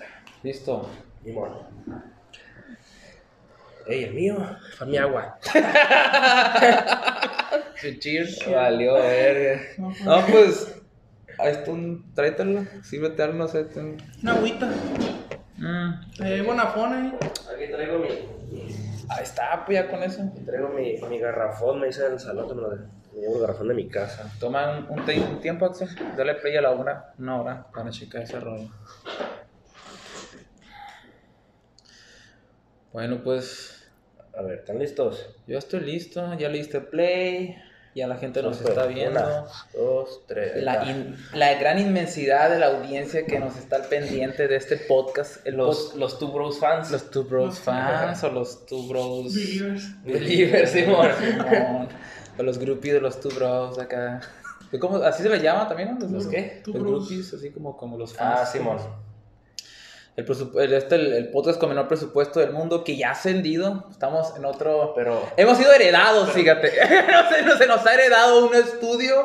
ahorita. Listo. Mi mono. Ey, el mío. Fue mi agua. Su cheers. Valió verga. No, pues. Ahí está un. Tráetelo. Sírvete algo, no sé. ten- Una agüita. Mm, Eh, Bonafón ahí. Aquí traigo mi, Ahí está, pues ya con eso. aquí traigo mi, mi garrafón. Me hice en el salón. Me, lo de, me llevo el garrafón de mi casa. Toma un, un tiempo, Axel. Dale play a la una, una hora para checar ese rollo. Bueno, pues A ver, ¿están listos? yo estoy listo. Ya le diste play. Ya la gente nos está viendo. Una, dos, tres. La, in- la gran inmensidad de la audiencia que nos está al pendiente de este podcast. Los, los Two Bros fans. Los Two Bros Los- fans o los Two Bros. Believers. Believers, Simón. Simón, O los groupies de los Two Bros acá. ¿Cómo? Así se les llama también, ¿no? ¿Los qué? Two Los groupies, así como, como los fans. Ah, Simón. El, el, este, el, el podcast con menor presupuesto del mundo que ya ha ascendido. Estamos en otro. Pero. Hemos sido heredados, fíjate. se, nos, se nos ha heredado un estudio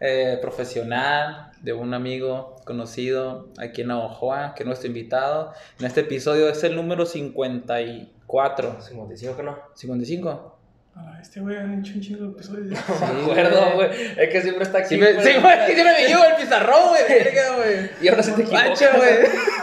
eh, profesional de un amigo conocido aquí en Navajoa, que es nuestro invitado. En este episodio es el número 54. 55 que no. 55. Ah, este güey han hecho un chingo de episodios. No me acuerdo, güey. Es que siempre está aquí. Sí, güey, es que siempre me llevo el pizarrón, güey. Y ahora sí te equivocas. Mancha, güey.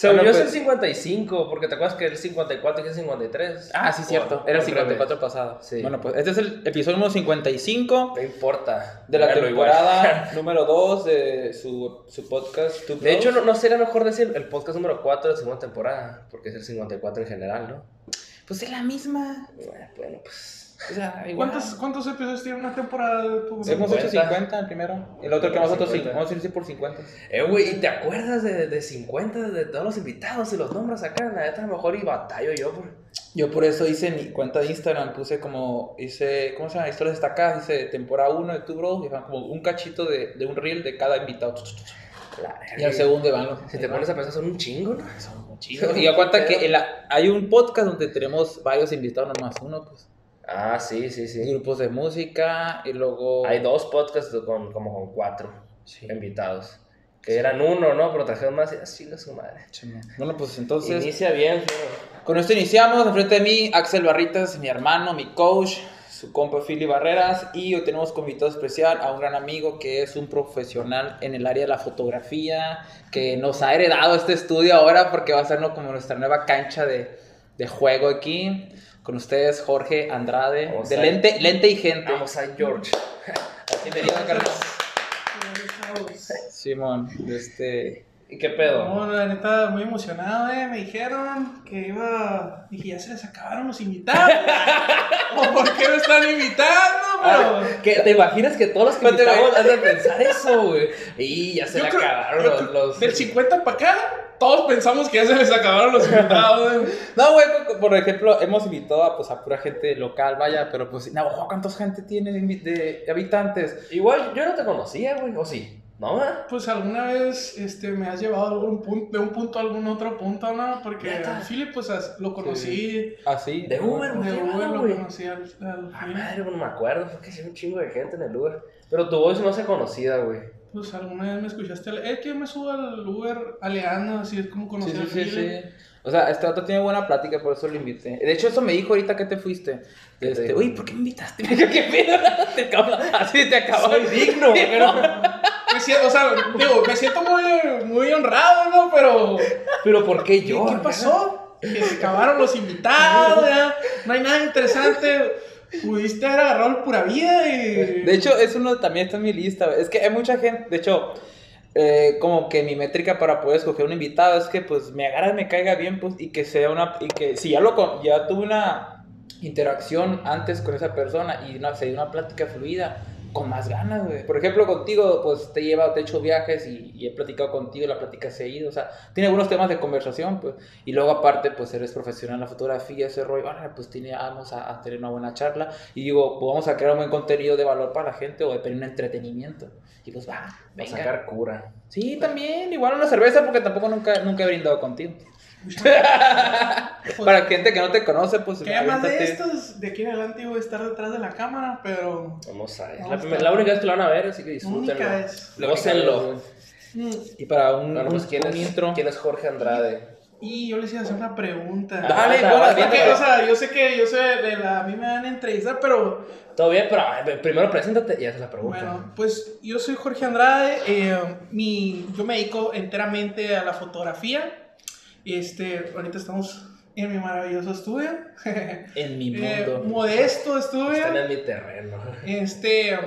Según yo es pues- el 55, porque te acuerdas que el 54 y que es 53. Ah, sí, cierto. Era el al 54 revés. pasado. Sí. Bueno, pues este es el episodio número 55 No importa. de la temporada número 2 de su, su podcast. Two. De hecho, no, no sería mejor decir el podcast número 4 de la segunda temporada, porque es el 54 en general, ¿no? Pues es la misma. Bueno, Bueno, pues. O sea, igual. ¿Cuántos, ¿Cuántos episodios tiene una temporada de tu Hemos hecho 50. 50 el primero. El otro que nosotros 50. Vamos a decir por 50. Eh, güey, ¿y te acuerdas de, de 50 de todos los invitados y los nombres acá? La neta, a lo mejor y batallo yo por. Yo por eso hice mi cuenta de Instagram, puse como, hice, ¿cómo se llama? Historias destacadas, hice temporada 1 de Tu Bro, y van como un cachito de, de un reel de cada invitado. La Y al segundo van los... Si te pones a pensar, son un chingo, ¿no? Son muy chidos. Y aguanta que en la- hay un podcast donde tenemos varios invitados, no más uno, pues. Ah, sí, sí, sí. Grupos de música y luego... Hay dos podcasts con, como con cuatro Sí. invitados. Que eran uno, ¿no? Pero trajeron más y así la su madre. Bueno, pues entonces... Inicia bien. Con esto iniciamos. Enfrente de mí, Axel Barritas, mi hermano, mi coach, su compa Philly Barreras. Y hoy tenemos como invitado especial a un gran amigo que es un profesional en el área de la fotografía, que nos ha heredado este estudio ahora porque va a ser ¿no? como nuestra nueva cancha de, de juego aquí. Con ustedes, Jorge Andrade, Vamos de lente, lente y gente. Vamos a George. Bienvenido, Carlos. Chavos. Simón, este. ¿Y qué pedo? No, la neta, muy emocionado, eh. Me dijeron que iba. Dije, ya se les acabaron los invitados. ¿O por qué me están invitando? Ah. ¿qué- ¿Te imaginas que todos los que invitamos han de pensar eso, güey? Y ya se Yo le creo- acabaron yo los... creo- los- Del 50 para acá, todos pensamos que ya se les acabaron los invitados. No, güey, por ejemplo, hemos invitado a, pues, a pura gente local, vaya, pero pues, Navajo, ¿cuántos gente tiene de, habitantes? Igual yo no te conocía, güey. ¿O sí? ¿No, güey? Pues alguna vez este, me has llevado a algún punto, de un punto a algún otro punto, ¿no? Porque al Philip, pues as- lo conocí. Así. De Uber, De. Uber lo conocí al, al Ah, madre, güey, no me acuerdo. Fue que sí, un chingo de gente en el Uber. Pero tu voz no se conocida, güey. Pues alguna vez me escuchaste. Es que yo me subo al Uber aleando, así es como conocí Sí, sí, sí. O sea, este otro tiene buena plática, por eso lo invité. De hecho, eso me dijo ahorita que te fuiste. ¿Qué te Este, dijo? Uy, ¿por qué me invitaste? ¿Qué pedo? Te acabo- Así te acabo. Soy digno, pero- Me siento, o sea, digo, me siento muy, muy honrado, ¿no? Pero. Pero ¿por qué ¿Qué, yo? qué pasó? Que se acabaron los invitados, ya. No hay nada interesante. Pudiste haber agarrado el pura vida y. De hecho, es uno también está en mi lista. Es que hay mucha gente, de hecho, eh, como que mi métrica para poder escoger un invitado es que pues me agarre, me caiga bien, pues, y que sea una, y que si ya lo ya tuve una interacción antes con esa persona y no, se dio una plática fluida, con más ganas, güey. Por ejemplo, contigo, pues te he llevado, te he hecho viajes y, y he platicado contigo, la plática se ha ido, o sea, tiene algunos temas de conversación, pues, y luego aparte, pues eres profesional en la fotografía, ese rollo, ah, pues tiene, vamos a, a tener una buena charla, y digo, pues vamos a crear un buen contenido de valor para la gente o de tener un entretenimiento. Y pues va, Va a venga. sacar cura. Sí, también, igual una cerveza porque tampoco nunca, nunca he brindado contigo. Para gente que no te conoce, pues... Que además de estos, de aquí en adelante voy a estar detrás de la cámara, pero. Vamos a ver. Vamos La, la única vez que lo van a ver, así que disfrútenlo. Gócenlo. Y para un, Bueno, pues ¿quién un es, intro. ¿quién es Jorge Andrade? Y yo les iba a hacer una pregunta. Dale, bueno, que, dime. o sea, yo sé que yo sé de la, a mí me van a entrevistar, pero Todo bien, pero primero preséntate y haces la pregunta. bueno, pues yo soy Jorge Andrade, eh, mi, yo me dedico enteramente a la fotografía. Este, ahorita estamos en mi maravilloso estudio, En mi Eh, mundo. modesto estudio. Están en mi terreno. Este,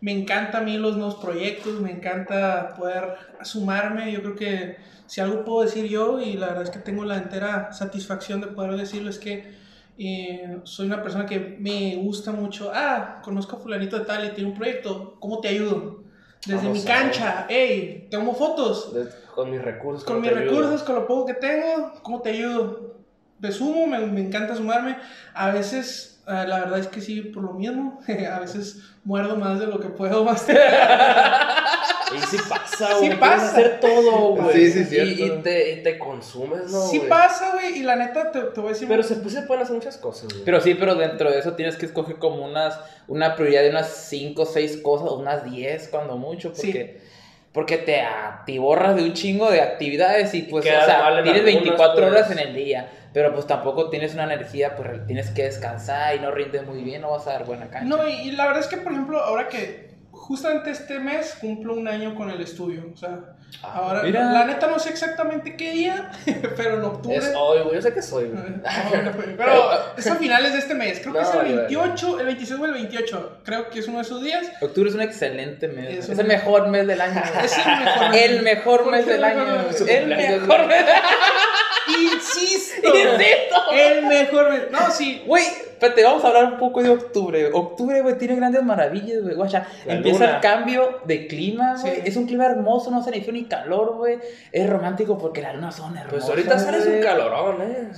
me encanta a mí los nuevos proyectos, me encanta poder sumarme. Yo creo que si algo puedo decir yo, y la verdad es que tengo la entera satisfacción de poder decirlo, es que eh, soy una persona que me gusta mucho. Ah, conozco a Fulanito de Tal y tiene un proyecto, ¿cómo te ayudo? Desde Vamos mi cancha, hey, tomo fotos. Con mis recursos. Con ¿cómo mis ayudo? recursos, con lo poco que tengo, ¿cómo te ayudo? Me sumo, me, me encanta sumarme. A veces, eh, la verdad es que sí, por lo mismo, a veces muerdo más de lo que puedo masticar. Y sí pasa, Sí güey. pasa. Quieres hacer todo, güey. Sí, sí, Y- cierto. Y, te, y te consumes, ¿no? sí pasa, güey, y la neta te, te voy a decir... Pero se, pues, se pueden hacer muchas cosas, güey. Pero sí, pero dentro de eso tienes que escoger como unas, una prioridad de unas 5 o 6 cosas, unas 10 cuando mucho, porque, porque te atiborras de un chingo de actividades y pues, o sea, tienes algunas, 24 pues. horas en el día, pero pues tampoco tienes una energía, pues tienes que descansar y no rindes muy bien, no vas a dar buena cancha. No, y, y la verdad es que, por ejemplo, ahora que justamente este mes cumplo un año con el estudio, o sea, Ah, ahora, mira. la neta no sé exactamente qué día, pero en octubre... Es hoy, güey. Yo sé que soy, güey. Pero es a finales de este mes, creo que es el ya, ya. 28, el 26 o el 28, creo que es uno de esos días. Octubre es un excelente mes, Es es, el mejor mes del año. Es el mejor mes. El mejor mes del año. El mejor mes. Insisto. Insisto. El mejor mes. No, sí. Güey, espérate, vamos a hablar un poco de octubre. Octubre, güey, tiene grandes maravillas, güey. Guacha, empieza luna. el cambio de clima, güey. Sí. Es un clima hermoso, no hace ni frío ni calor, güey. Es romántico porque las lunas son hermosas. Pues ahorita sales güey. un calorón, ¿eh?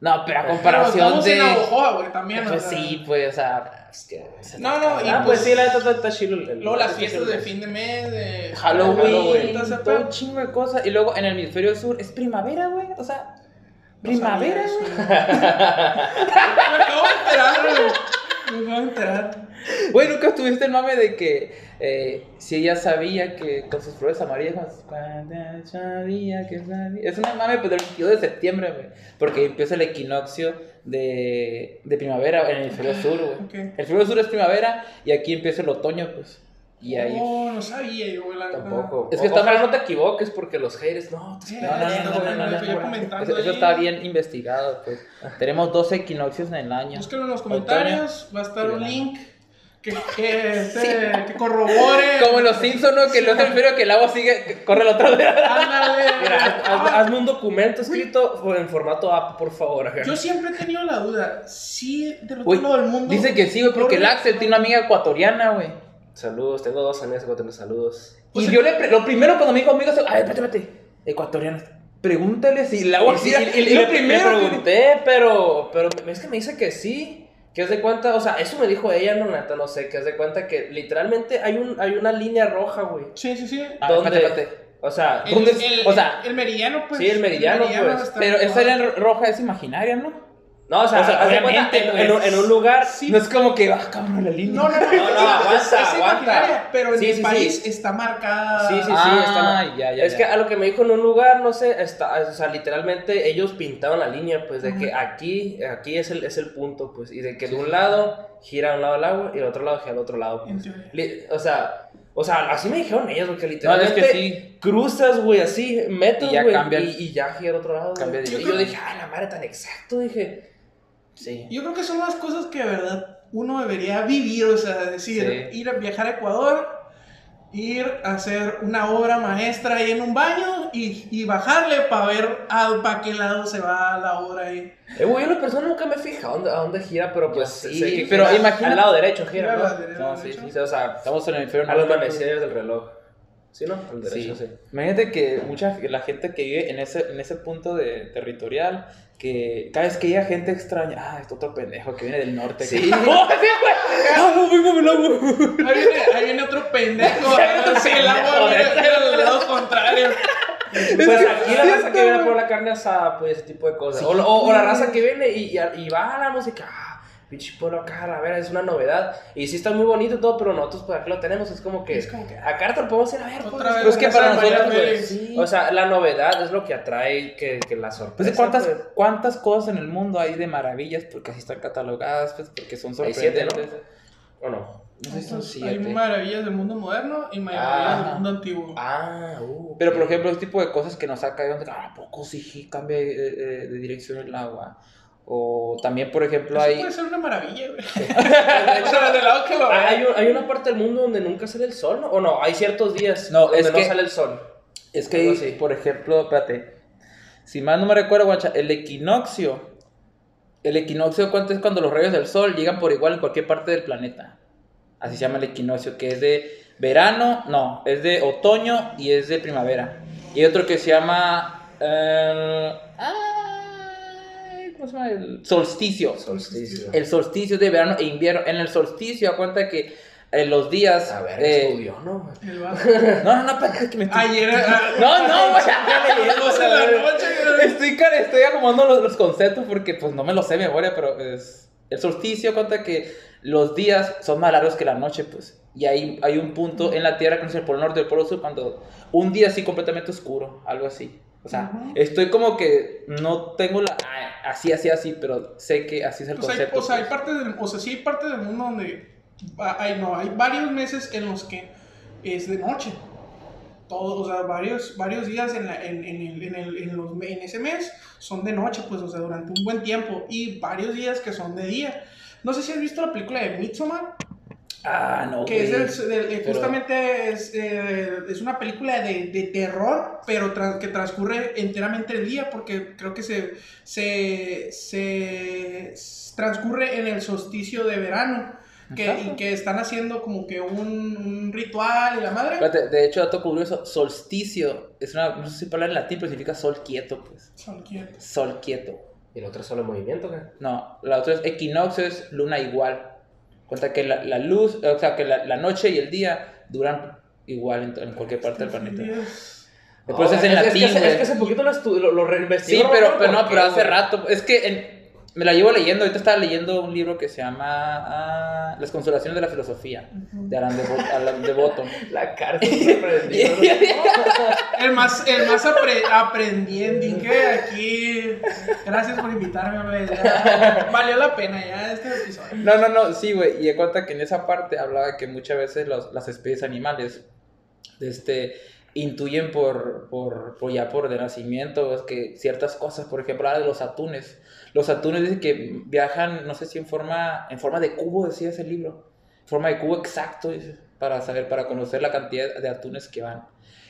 No, pero a Pero comparación estamos de. en Navajoa, güey, también. Pues o sea. sí, pues, o sea. Es que... No, no, y Ah, pues, pues sí, la neta está, está chido. Luego las fiestas de fin de mes, de Halloween, Halloween, todo un chingo de cosas. Y luego en el hemisferio sur es primavera, güey. O sea, primavera, güey. Me acabo de enterar, güey. Me acabo de enterar. Güey, nunca estuviste el mame de que eh, si ella sabía que con sus flores amarillas, cuando sabía que sabía. Es una mame pues, del 22 de septiembre, güey. Porque empieza el equinoccio de, de primavera en el hemisferio sur, güey. Ok. El hemisferio sur es primavera y aquí empieza el otoño, pues. Y ahí. Oh, no sabía yo, güey. Tampoco. Es que está mal- no te equivoques porque los haters, no, No, no, no, no, no, no, no, no. Eso, está bien investigado, pues. Tenemos 12 equinoccios en el año. Búsquenlo en los comentarios, va a estar un link que, que, este, que corrobore. Como los Simpsons, ¿no? Que no es el hemisferio que el agua sigue, corre al otro lado. Ándale. Mira, haz- Ah, hazme un documento escrito en formato app, por favor. ajá. Yo siempre he tenido la duda, si del otro Güey, lado del mundo. Dice que sí, güey, porque el Axel tiene una amiga ecuatoriana, güey. Saludos, tengo dos que tener saludos. Pues y el- yo le pre- lo primero cuando me dijo amigo, a ver, espérate, espérate, ecuatoriana. Pregúntale si el agua sí, sí. y- y- y lo le, primero le que- pregunté, pero, pero es que me dice que sí. Que es de cuenta, o sea, eso me dijo ella, no, neta, no sé, que es de cuenta que literalmente hay, un, hay una línea roja, güey. Sí, sí, sí. Ah, espérate. O sea, El, ¿Dónde es? el- O sea- el meridiano, pues. Sí, el meridiano, pues. Pero esa área roja es imaginaria, ¿no? No, o sea, o sea, haz de cuenta, en, pues. en un, en un lugar. Sí. No es como que, ah, cabrón, la línea. No, no, no. No, no, aguanta, es, es aguanta. pero en Sí, el sí, país sí. está marcada. Sí, sí, sí, Ah, está- ya, ya, es ya. que a lo que me dijo en un lugar, no sé, está, o sea, literalmente ellos pintaron la línea, pues, de que aquí, aquí es el, es el punto, pues, y de que de un lado gira a un lado el agua y del otro lado gira al otro lado. Pues. o sea, o sea, así me dijeron ellos, porque No, es literalmente que sí. cruzas, güey, así, ya güey, el- y, y ya gira al otro lado. Cambia de y yo dije, ay, la madre tan exacto, dije. Sí. Yo creo que son las cosas que de verdad uno debería vivir, o sea, decir, Sí. ir a viajar a Ecuador, ir a hacer una obra maestra ahí en un baño y, y bajarle para ver para qué lado se va la obra ahí. Eh, güey, yo la persona nunca me he fijado a dónde, a dónde gira, pero pues sí, que pero imagina- Al lado derecho gira, Gira ¿no? lado No, derecho. sí, sí, o sea, Estamos en el hemisferio a los manecillos del reloj. ¿Sí, no? Al derecho, sí. Sí. Imagínate que mucha la gente que vive en ese, en ese punto de territorial, que cada vez que llega gente extraña, ah, este otro pendejo que viene del norte. Sí. que- ¡Oh, sí, güey! ¡Ah, no, vengo del agua! Ahí viene, ahí viene otro pendejo, sí, el agua viene viene al lado contrario. Pues aquí la raza que viene por la carne asada, pues ese tipo de cosas. O, o- o la raza que viene y, y, y va a la música. Ah, pinche pueblo acá, a ver, es una novedad. Y sí está muy bonito y todo, pero nosotros por aquí lo tenemos, es como que, Es como que, acá te lo podemos ir a ver. Otra pues. vez Pero es que para a nosotros, Sí. O sea, la novedad es lo que atrae que, que la sorpresa. Pues, ¿cuántas, pues. ¿cuántas cosas en el mundo hay de maravillas? Porque así están catalogadas, pues, porque son Hay siete, sorprendentes. ¿no? ¿O no? No sé si son Entonces, hay siete. maravillas del mundo moderno y maravillas Ah. del mundo antiguo. Ah, uh. Pero, por ejemplo, ese tipo de cosas que nos donde, ah, ¿a poco sí cambia de, de- de dirección el agua? O también, por ejemplo, Eso hay... puede ser una maravilla, güey. o sea, del lado que lo Ah, veas. hay, hay una parte del mundo donde nunca sale el sol, ¿no? ¿O no? Hay ciertos días No, donde es no que- sale el sol. Es que, hay, así. por ejemplo, espérate, si mal no me recuerdo, guacha, el equinoccio, el equinoccio ¿cuánto es cuando los rayos del sol llegan por igual en cualquier parte del planeta. Así se llama el equinoccio, que es de verano, no, es de otoño y es de primavera. Y hay otro que se llama... eh, ay, ¿Cómo se llama? El solsticio. Solsticio. El solsticio de verano e invierno. En el solsticio, a cuenta que en los días... A ver, eh, estudió, ¿no? No, no, no, espérate que me estoy... Ayer. ah, No, no, güey. Estoy, estoy acomodando los, los conceptos porque pues no me los sé de memoria, pero es... El solsticio cuenta que los días son más largos que la noche, pues. Y hay, hay un punto en la Tierra que no es el polo norte y el polo sur cuando un día así completamente oscuro, algo así. O sea, estoy como que no tengo la... ah, Así, así, así, pero sé que así es el Pues hay, concepto. o sea, hay pues. partes del, o sea, sí hay partes del mundo donde hay, no, hay varios meses en los que es de noche. Todo, o sea, varios, varios días en, la- en, en, el, en, el- en los, en ese mes son de noche, pues, o sea, durante un buen tiempo. Y varios días que son de día. No sé si has visto la película de Midsommar, Ah, no, que es pero- justamente es, eh, es una película de, de terror, pero que transcurre enteramente el día, porque creo que se, se, se transcurre en el solsticio de verano, que, Exacto. y que están haciendo como que un, un ritual y la madre. Espérate, de hecho, dato curioso, solsticio es una, no sé si palabra en latín, pero significa sol quieto, pues. Son quietos. Sol quieto. Y el otro es solo movimiento, ¿qué? No, la otra es equinoccio, es luna igual. Cuenta que la, la luz, o sea, que la, la noche y el día duran igual en, en cualquier parte del planeta. Después Oh, es en que latín, hace- Es que hace poquito lo, lo, lo. Sí, pero, pero no, pero hace rato. Es que en- me la llevo leyendo. Ahorita estaba leyendo un libro que se llama ah, Las consolaciones de la filosofía, de Alan de, Alan de Botton. La cárcel. El más, el más apre- aprendiendo que aquí. Gracias por invitarme, güey. Valió la pena ya este episodio. No, no, no, sí, güey. Y de cuenta que en esa parte hablaba que muchas veces los- las especies animales este, intuyen por, por, por ya por de nacimiento es que ciertas cosas, por ejemplo, habla de los atunes. Los atunes dicen que viajan, no sé si en forma, en forma de cubo, decía ese libro. Forma de cubo exacto, dice, para saber, para conocer la cantidad de atunes que van.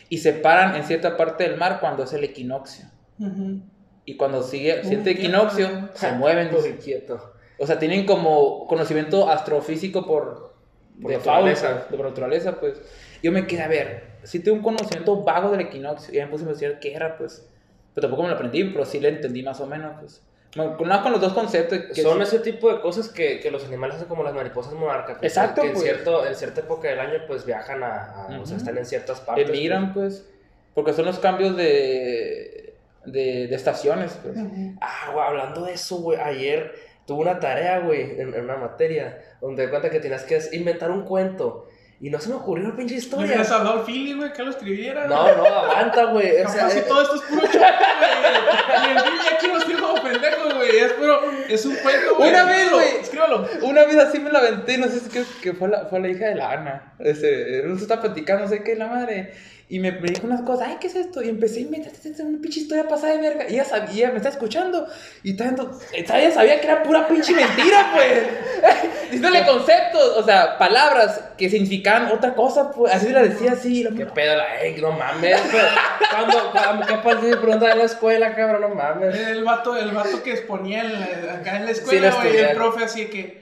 Y se paran en cierta parte del mar cuando es el equinoccio. Ujú. Y cuando sigue el siguiente Uy, qué equinoccio, padre. se mueven. dice. Quieto. O sea, tienen como conocimiento astrofísico por, Por de naturaleza. fauna, de por naturaleza, pues. Yo me quedé a ver, si tengo un conocimiento vago del equinoccio, y me puse a investigar qué era, pues. Pero tampoco me lo aprendí, pero sí le entendí más o menos, pues. Bueno, con, nada con los dos conceptos. Que Son sí- ese tipo de cosas que, que los animales hacen como las mariposas monarcas. pues, Exacto, Que en, pues. cierto, en cierta época del año, pues viajan a. a- O sea, están en ciertas partes. emigran, pues. Porque son los cambios de, de, de estaciones, pues. Ah, güey, hablando de eso, güey, ayer tuve una tarea, güey, en, en una materia, donde de cuenta que tenías que inventar un cuento. Y no se me ocurrió una pinche historia. hubieras hablado al Philly, güey, que lo escribiera. No, no, aguanta, güey. O sea, si eh, todo esto es puro chiste, güey. Y el Philly aquí nos tiene como pendejos, güey. Es puro. Es un cuento, güey. Una vez, güey. Escríbelo. Una vez así me la aventé, no sé si que, que fue, la, fue la hija de la Ana. Ese, nos está platicando, no sé qué, la madre. Y me, me dijo unas cosas, ay, ¿qué es esto? Y empecé a inventar una pinche historia pasada de verga. Y ella, sabía, ella me está escuchando. Y tanto, ella sabía que era pura pinche mentira, pues. Diciéndole conceptos, o sea, palabras que significaban otra cosa, pues. Así la decía así. la ¿Qué pedo la ey, no mames, güey. Cuando, cuando capaz de preguntar en la escuela, cabrón, no mames. El vato, el vato que exponía en la- acá en la escuela, güey. el profe así que.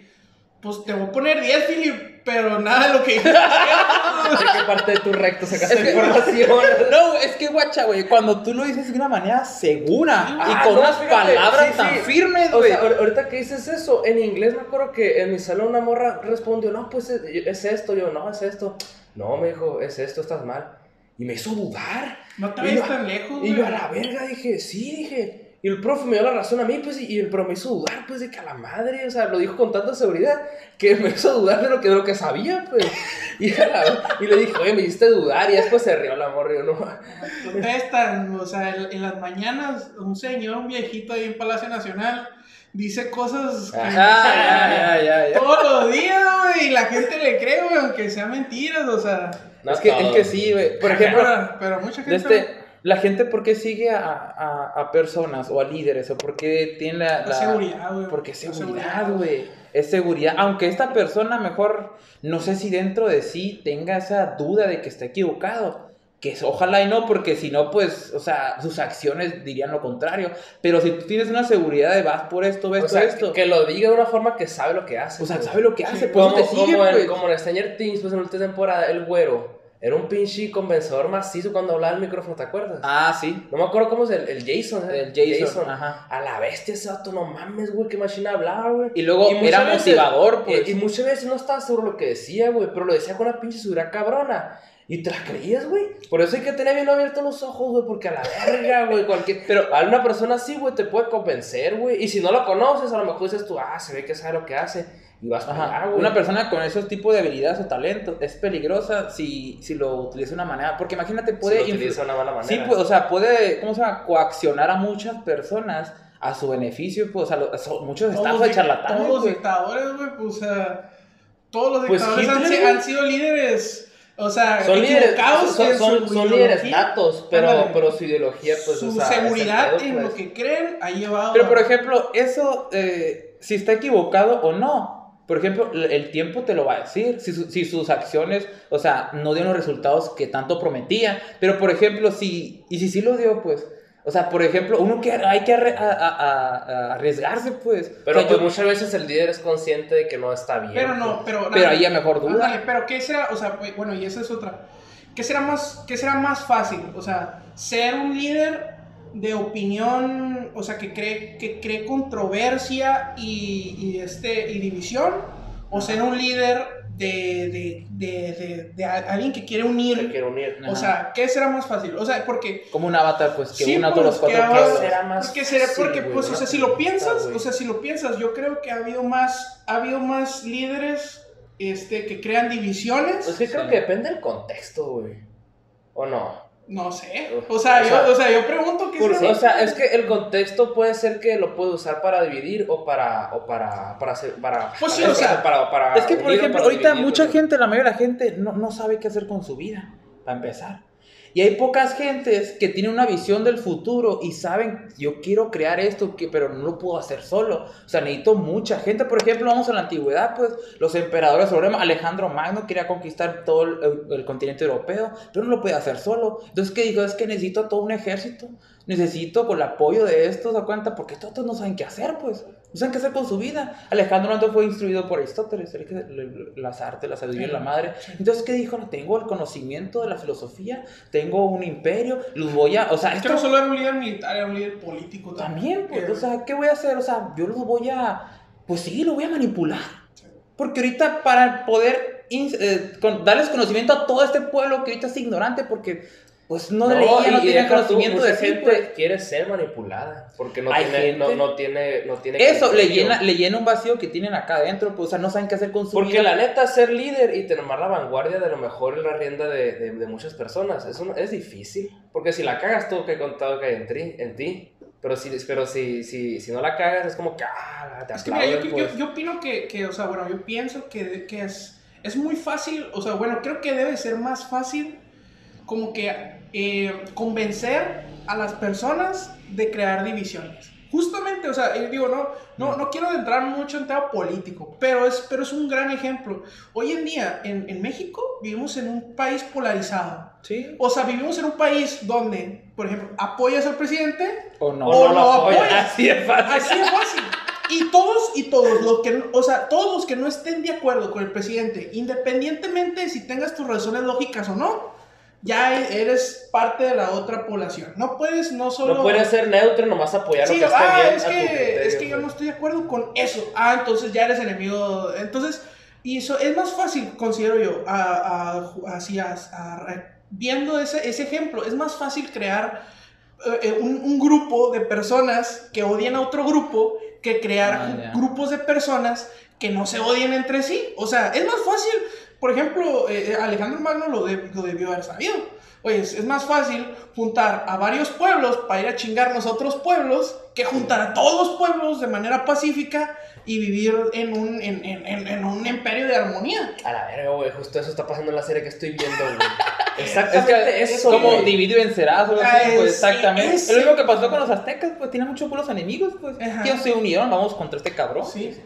Pues te voy a poner 10, Philly, pero nada de lo que dijiste. ¿De qué parte de tu recto sacaste Es que- información? No, es que guacha, güey, cuando tú lo dices de una manera segura Ah, y con no, unas fíjate, palabras sí, tan sí. firmes, O güey. sea, ahor- ahorita que dices eso, en inglés me acuerdo que en mi salón una morra respondió, no, pues es, es esto, yo, no, es esto. No, me dijo, es esto, estás mal. Y me hizo dudar. No te yo- tan lejos, Y yo a la verga dije, sí, dije. Y el profe me dio la razón a mí, pues, y, y pero me hizo dudar, pues, de que a la madre, o sea, lo dijo con tanta seguridad que me hizo dudar de lo que, de lo que sabía, pues. Y, la- y le dije, oye, me hiciste dudar, y después se rió la yo, no, Contestan, o sea, en, en las mañanas, un señor, un viejito ahí en Palacio Nacional, dice cosas que Ajá, ya, ya, ya. todos los días, güey, y la gente le cree, güey, aunque sean mentiras, o sea. no es, que, es que sí, güey. Por ejemplo, pero, pero mucha de gente. este, la gente, ¿por qué sigue a, a, a personas o a líderes? ¿O por qué tiene la, La seguridad, güey. Porque es La seguridad, güey. Es seguridad. Aunque esta persona mejor, no sé si dentro de sí tenga esa duda de que está equivocado. Que es- ojalá y no, porque si no, pues, o sea, sus acciones dirían lo contrario. Pero si tú tienes una seguridad de vas por esto, ves O sea, esto. que lo diga de una forma que sabe lo que hace. o sea, pues. sabe lo que Sí, hace, pues Como, te sigue, como, en, pues. como en Stranger Things, pues en la última temporada, el güero era un pinche convencedor macizo cuando hablaba al micrófono, ¿te acuerdas? Ah, sí. No me acuerdo cómo es el, el Jason. ¿eh? El Jason, ajá. A la bestia ese vato, no mames, güey, qué machina hablaba, güey. Y luego era veces- motivador, pues. Y, y muchas veces no estaba seguro lo que decía, güey, pero lo decía con una pinche seguridad cabrona. Y te la creías, güey. Por eso hay que tener bien abiertos los ojos, güey, porque a la verga, güey, cualquier... Pero a una persona así, güey, te puede convencer, güey. Y si no lo conoces, a lo mejor dices tú, ah, se ve que sabe lo que hace. Y vas para Ajá. allá. Una persona con esos tipos de habilidades o talentos es peligrosa si, si lo utiliza de una manera. Porque imagínate, puede. Si lo utiliza de una mala manera. Sí, pues, o sea, puede, ¿cómo se llama? Coaccionar a muchas personas a su beneficio, pues, o sea, lo- son muchos los de charlatanes, Todos los dictadores, güey, pues, o sea, todos los Pues dictadores han, Hitler, güey. han sido líderes, o sea, son líderes, son, son, su son líderes ideología. natos, pero, Ándale. pero su ideología, pues, su o sea, seguridad pedo, en pues. lo que creen ha llevado. Pero, a- por ejemplo, eso, eh, si está equivocado o no. Por ejemplo, el tiempo te lo va a decir. Si, su- si sus acciones, o sea, no dieron los resultados que tanto prometía. Pero, por ejemplo, si. Y si sí lo dio, pues. O sea, por ejemplo, uno que hay que arre- a- a- a- a arriesgarse, pues. Pero O sea, pues yo- muchas veces el líder es consciente de que no está bien. Pero no, pues. pero. pero ahí a mejor duda. Pero ¿qué será? O sea, bueno, y esa es otra. ¿Qué será más, qué será más fácil? O sea, ser un líder de opinión, o sea, que cree, que cree controversia y, y, este, y división, o ser un líder de, de, de, de- alguien que quiere unir. quiere unir. Ajá. O sea, ¿qué será más fácil? O sea, porque Como un avatar, pues, que Sí, una pues, de los que cuatro polos. será más Es que será fácil, porque, pues, o sea, si lo piensas, güey. o sea, si lo piensas, yo creo que ha habido más, ha habido más líderes, este, que crean divisiones. Pues que creo Sí. que depende del contexto, güey. ¿O no? No sé. O sea, o yo, sea, o sea, yo pregunto qué Por- será. o sea, es que el contexto puede ser que lo puede usar para dividir o para o para para hacer para Pues sí, para- o sea, para, para Es que, por ejemplo, ahorita dividir, mucha güey. gente, la mayoría de la gente, no, no sabe qué hacer con su vida, para empezar. Y hay pocas gentes que tienen una visión del futuro y saben, yo quiero crear esto, que, pero no lo puedo hacer solo. O sea, necesito mucha gente. Por ejemplo, vamos a la antigüedad, pues los emperadores, Alejandro Magno quería conquistar todo el, continente europeo, pero no lo podía hacer solo. Entonces, ¿qué dijo? Es que necesito todo un ejército. Necesito con el apoyo de estos, a cuenta, porque todos no saben qué hacer, pues. No saben qué hacer con su vida. Alejandro Magno fue instruido por Aristóteles, el que las artes, la sabiduría de la madre. Entonces, ¿qué dijo? No, tengo el conocimiento de la filosofía, tengo un imperio, los voy a. O sea, Es que esto no solo era un líder militar, era un líder político también, pues. Que- O sea, ¿qué voy a hacer? O sea, yo los voy a. Pues sí, los voy a manipular. Porque ahorita, para poder eh, con- darles conocimiento a todo este pueblo que ahorita es ignorante, porque pues no, leía, no tenía conocimiento de gente pues. quiere ser manipulada porque no Hay tiene gente- no, no tiene no tiene Eso le llena, le llena un vacío que tienen acá adentro, pues, o sea, no saben qué hacer con su Porque vida. la neta, ser líder y tomar la vanguardia de lo mejor en la rienda de, de, de muchas personas es, un- es difícil. Porque si la cagas, todo que he contado que hay en ti. En ti. Pero, si, pero si, si, si no la cagas, es como que, ah, te Es que mira, yo, aplauden, yo- pues. yo opino que, que, o sea, bueno, yo pienso que, que es, es muy fácil, o sea, bueno, creo que debe ser más fácil como que eh, convencer a las personas de crear divisiones. Justamente, o sea, yo digo, no, no, no quiero entrar mucho en tema político, pero es, pero es un gran ejemplo. Hoy en día, en, en México, vivimos en un país polarizado. Sí. O sea, vivimos en un país donde, por ejemplo, apoyas al presidente O no. O no apoyas. Así es fácil. Así es fácil. Y todos y todos los que, no- o sea, todos los que no estén de acuerdo con el presidente, independientemente de si tengas tus razones lógicas o no, ya eres parte de la otra población. No puedes no solo No puedes ser neutro, nomás apoyar Sí, lo que ah, bien es a tu que, criterio, es que yo no estoy de acuerdo con eso. Ah, entonces ya eres enemigo. Entonces, y eso es más fácil, considero yo, a, a- así, a- a- viendo ese, ese ejemplo, es más fácil crear eh, un, un grupo de personas que odian a otro grupo que crear Ah, grupos de personas que no se odien entre sí. O sea, es más fácil, por ejemplo, eh, eh, Alejandro Magno lo, de- lo debió haber sabido. Oye, es, es más fácil juntar a varios pueblos para ir a chingarnos a otros pueblos que juntar a todos los pueblos de manera pacífica y vivir en un, en, en- en- en un imperio de armonía. A la verga, güey, justo eso está pasando en la serie que estoy viendo, güey. Es Exactamente que es como güey. divide y vencerás, o algo Ah, así, pues, es- exactamente. es- Es lo mismo que pasó con los aztecas, pues tienen muchos pueblos enemigos, pues. Ajá. ¿Quién se unieron? Vamos contra este cabrón. Sí.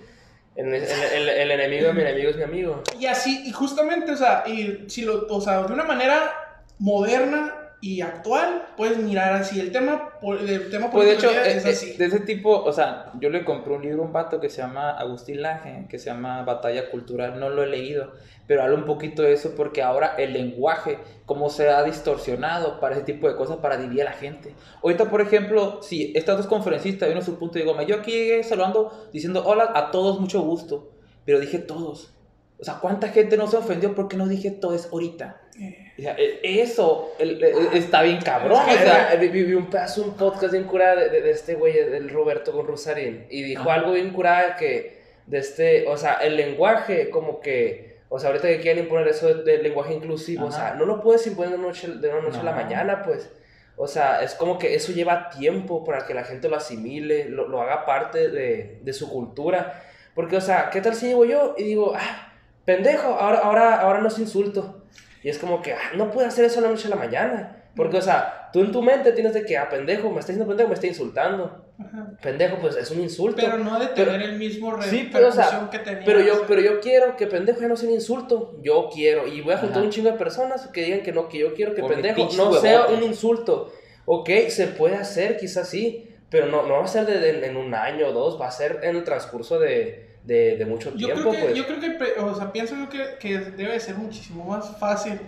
El, el- el- el enemigo de mi enemigo es mi amigo. Y así, y justamente, o sea, y si lo, o sea, de una manera moderna y actual, puedes mirar así el tema, el tema Pues de hecho, eh, es eh, así. de ese tipo, o sea, yo le compré un libro a un vato que se llama Agustín Laje, que se llama Batalla Cultural, no lo he leído, pero habla un poquito de eso porque ahora el lenguaje, cómo se ha distorsionado para ese tipo de cosas, para dividir a la gente. Ahorita, por ejemplo, si estas dos conferencistas vino a su punto y digo, yo aquí llegué saludando, diciendo hola a todos, mucho gusto, pero dije todos. O sea, ¿cuánta gente no se ofendió porque no dije todos ahorita? Eh, eh, eso el- eh, está bien cabrón, o Es que, sea, eh, vi, vi- vi un pedazo, un podcast bien curada de, de- de este güey, del Roberto con Rosarín, y dijo Ajá. algo bien curada que, de este, o sea, el lenguaje, como que, o sea, ahorita que quieren imponer eso de- del lenguaje inclusivo, o sea, no lo puedes imponer de una noche, de una noche a la mañana, pues. O sea, es como que eso lleva tiempo para que la gente lo asimile, lo, lo haga parte de, de su cultura. Porque, o sea, ¿qué tal si llego yo y digo, ah, pendejo, ahora, ahora, ahora no es insulto? Y es como que, ah, no puede hacer eso de la noche a la mañana. Porque, o sea, tú en tu mente tienes de que, ah, pendejo, me está diciendo pendejo, me está insultando. ajá. Pendejo, pues es un insulto. Pero no de Pero- tener el mismo Sí, pero, o sea, repercusión que tenía. Pero yo, pero yo quiero que pendejo ya no sea un insulto. Yo quiero. Y voy a juntar Ajá. un chingo de personas que digan que no, que yo quiero que Por pendejo no huevote. sea un insulto. Ok, se puede hacer, quizás sí. Pero no, no va a ser de, de- en un año o dos, va a ser en el transcurso de, de, de mucho Yo tiempo, creo que, pues. yo creo que, o sea, pienso yo que, que debe de ser muchísimo más fácil.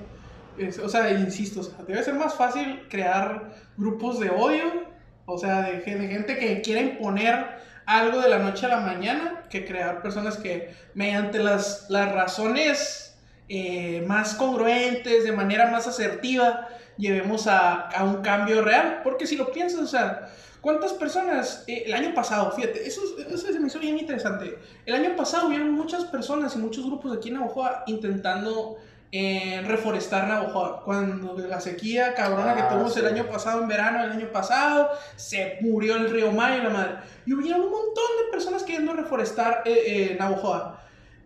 es- o sea, insisto, o sea, debe ser más fácil crear grupos de odio, o sea, de, ge- de gente que quiera imponer algo de la noche a la mañana, que crear personas que mediante las, las razones eh, más congruentes, de manera más asertiva, llevemos a, a un cambio real. Porque si lo piensas, o sea, ¿cuántas personas eh, el año pasado, fíjate, eso, eso se me hizo bien interesante. El año pasado hubieron muchas personas y muchos grupos aquí en Navajoa intentando eh, reforestar Navajoa. Cuando la sequía cabrona que Ah, tuvimos el sí. año pasado, en verano, el año pasado, se murió el río Mayo, la madre. Y hubieron un montón de personas queriendo reforestar eh, eh, Navajoa.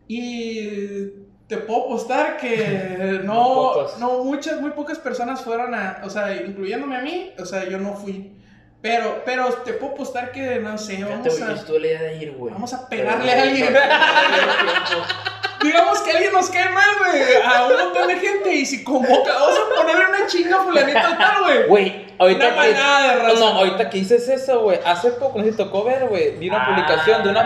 Y te puedo apostar que no, no, muchas, muy pocas personas fueron a, o sea, incluyéndome a mí, o sea, yo no fui. Pero, pero te puedo apostar que, no sé, vamos a, ir, güey. vamos a pegarle a alguien. digamos que alguien nos cae mal, güey, a un montón de gente y si convoca, vamos a ponerle una chinga a fulanito tal, güey. Güey, ahorita Una que... de No, raza. no, ahorita que dices eso, güey, hace poco, no sé si tocó ver, güey, vi una publicación de una...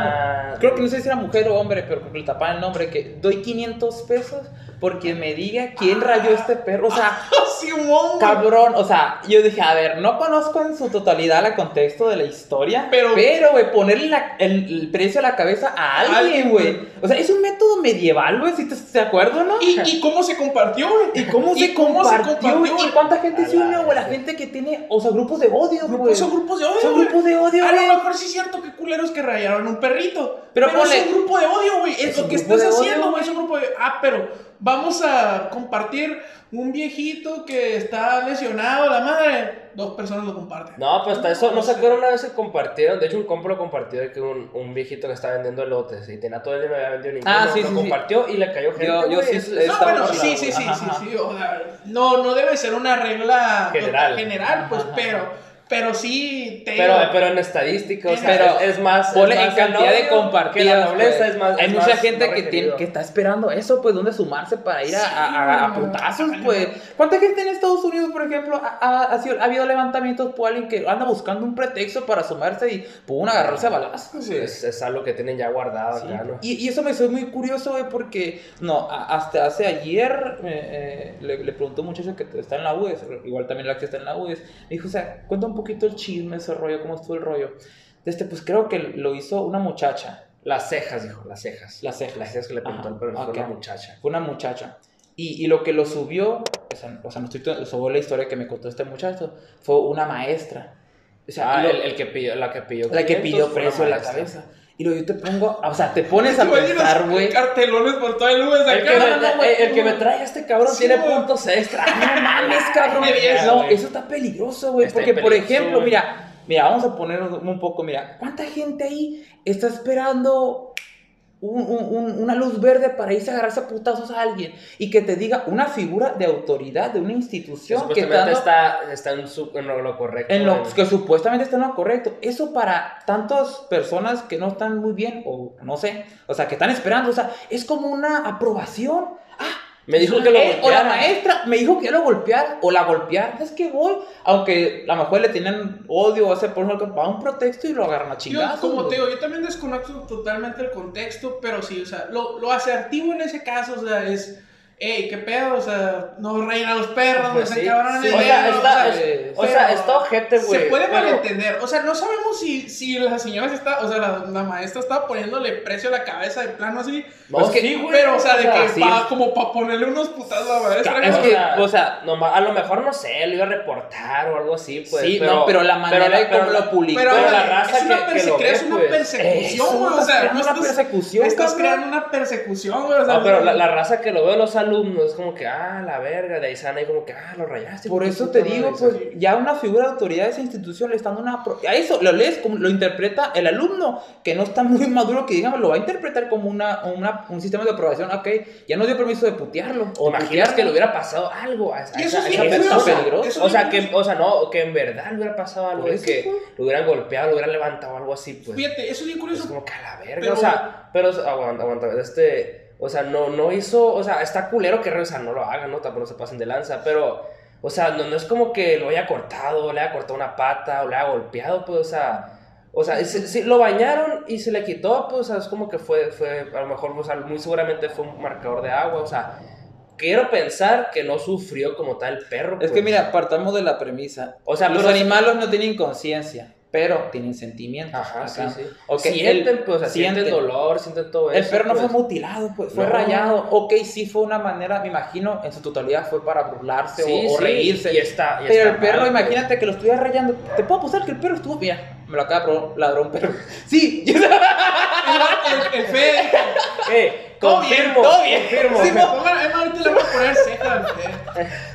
Ah. Creo que no sé si era mujer o hombre, pero porque le tapaban el nombre, que doy 500 pesos porque me diga quién rayó este perro. O sea, Simón, cabrón, o sea, yo dije, a ver, no conozco en su totalidad el contexto de la historia, Pero- pero, güey, ponerle la- el, el precio a la cabeza a alguien, güey. O sea, es un método medieval, güey, si te, te acuerdas, ¿no? ¿Y, ¿Y cómo se compartió, güey? ¿Y cómo se cómo se compartió? ¿Y cuánta gente se unió, güey? La gente que tiene, o sea, grupos de odio, güey. Son grupos de odio, Son grupos de odio, A lo mejor sí es cierto que culeros que rayaron un perrito. Pero Pero, ponle- es un grupo de odio, güey. Es lo que estás haciendo, güey. Es un grupo de. Ah, pero vamos a compartir un viejito que está lesionado, la madre. Dos personas lo comparten. No, pues hasta eso, no se acuerdan una vez que compartieron, de hecho un compa lo compartió de que un, un viejito que estaba vendiendo elotes y tenía todo el dinero, no había vendido ninguno, Ah, sí, lo sí, sí. compartió y le cayó gente, Yo- sí, No, bueno, sí, sí, sí, Ajá, sí, sí. o sea, no, no debe ser una regla General. general pues, Ajá. pero, pero sí te Pero, pero en estadística, o sea, Pero es, es más. Ponle en cantidad de compartidas. La nobleza pues. es más. Hay es mucha más- gente más que, tiene, que está esperando eso, pues, donde sumarse para ir a, a, a- a Sí, putazos, pues. ¿Cuánta gente en Estados Unidos, por ejemplo, ha, ha- sido- ha habido levantamientos por alguien que anda buscando un pretexto para sumarse y pum, agarrarse a balazos, güey? Es, es algo que tienen ya guardado Sí. ¿no? Y, y eso me hizo muy curioso, güey, porque, no, a- hasta hace ayer eh, eh, le, le preguntó a un muchacho que está en la UES, igual también la que está en la UES, me dijo, o sea, cuenta un poquito el chisme, ese rollo, cómo estuvo el rollo. Este, pues creo que lo hizo una muchacha, Las cejas, dijo, las cejas. Las cejas. Las cejas que le pintó el pelo, fue ok. una muchacha. fue una muchacha. Y, y lo que lo subió, o sea, o sea, no estoy, subió la historia que me contó este muchacho, fue una maestra. O sea, Ah, lo- el, el que pidió, la que pidió. la que 500 pidió fue precio en la cabeza. Y luego yo te pongo, o sea, te pones a pensar, güey. Cartelones por todo el lugar. El que, me, eh, el que me traiga este cabrón Sí, tiene puntos extra. No mames, cabrón. No, eso está peligroso, güey. Porque, por ejemplo, mira, mira, vamos a poner un poco, mira, ¿cuánta gente ahí está esperando un- un- un- una luz verde para irse a agarrarse a putazos a alguien? Y que te diga una figura de autoridad de una Que institución que dando- está, está en, su- en lo, correcto. en lo que supuestamente está en lo correcto. Eso para tantas personas que no están muy bien, o no sé, o sea, que están esperando, o sea, es como una aprobación. Me dijo que lo él o la golpeara. maestra me dijo que yo lo golpeara o la golpeara. Es que voy, aunque a lo mejor le tenían odio o hacer por ejemplo, para un pretexto y lo agarran a Yo, chingazos. como te digo, yo también desconozco totalmente el contexto, pero sí, o sea, lo, lo asertivo en ese caso, o sea, es, hey, qué pedo, o sea, no reír a los perros, Pues no sí. se encabronan Sí, el O sea, o sea, es- o sea, pero está ojete, güey. Se puede pero- malentender, o sea, no sabemos si, si la señora se está, o sea, la, la maestra estaba poniéndole precio a la cabeza de plano así, No, Pues que- sí, güey. pero, o sea, de que sí. pa- como para ponerle unos putazos a la maestra. Es que, sea, o sea, a lo mejor, no sé, lo iba a reportar o algo así, pues. sí, no, pero la manera pero- de cómo pero- lo publicó. Pero, Pero la raza es una que- que perse- lo ve, una pues, persecución, güey, o sea, no una estás, persecución, estás creando una persecución, güey, o sea, No, pero la, la raza que lo ve los alumnos es como que, ah, la verga, de ahí salen ahí como que, ah, lo rayaste. Por eso te digo, pues, ya una figura de autoridad de esa institución le está dando una... pro- A eso lo lees, como lo interpreta el alumno, que no está muy maduro, que digamos, lo va a interpretar como una, una- un sistema de aprobación. Ok, ya no dio permiso de putearlo. O imaginas que le hubiera pasado algo a, Y esa, es bien esa persona. peligroso. O es sea, que, o sea, no, que en verdad le hubiera pasado algo eso, que pues. lo hubieran golpeado, lo hubieran levantado algo así, pues. Fíjate, eso es bien Es curioso. como que a la verga, Pero- o sea, pero, aguanta, aguanta, este, o sea, no, no hizo, o sea, está culero que, o sea, no lo hagan, ¿no? Tampoco se pasen de lanza, pero, o sea, no, no es como que lo haya cortado, le haya cortado una pata, o le haya golpeado, pues, o sea, o sea, si, si lo bañaron y se le quitó, pues, o sea, es como que fue, fue, a lo mejor, o sea, muy seguramente fue un marcador de agua, o sea, quiero pensar que no sufrió como tal el perro, Es pues. que mira, partamos de la premisa. O sea, los pero- animales no tienen conciencia, pero tienen sentimientos. Ajá, sí, Acá. sí. Ok, sienten, el- pues, o sea, sienten, sienten. dolor, sienten todo El eso. perro no pues. fue mutilado, pues, fue No. rayado. Ok, sí fue una manera, me imagino, en su totalidad fue para burlarse Sí, o, o sí, reírse. y está- y Pero está el perro, mal, pues. imagínate que lo estuviera rayando. Te puedo apostar que el perro estuvo. Mira, me lo acaba de probar, ladró un perro. Sí, yo- El, el Fede dijo, Eh, Todo bien, todo bien. confirmo. sí, me pongan, Emma, ahorita le voy a poner ceja.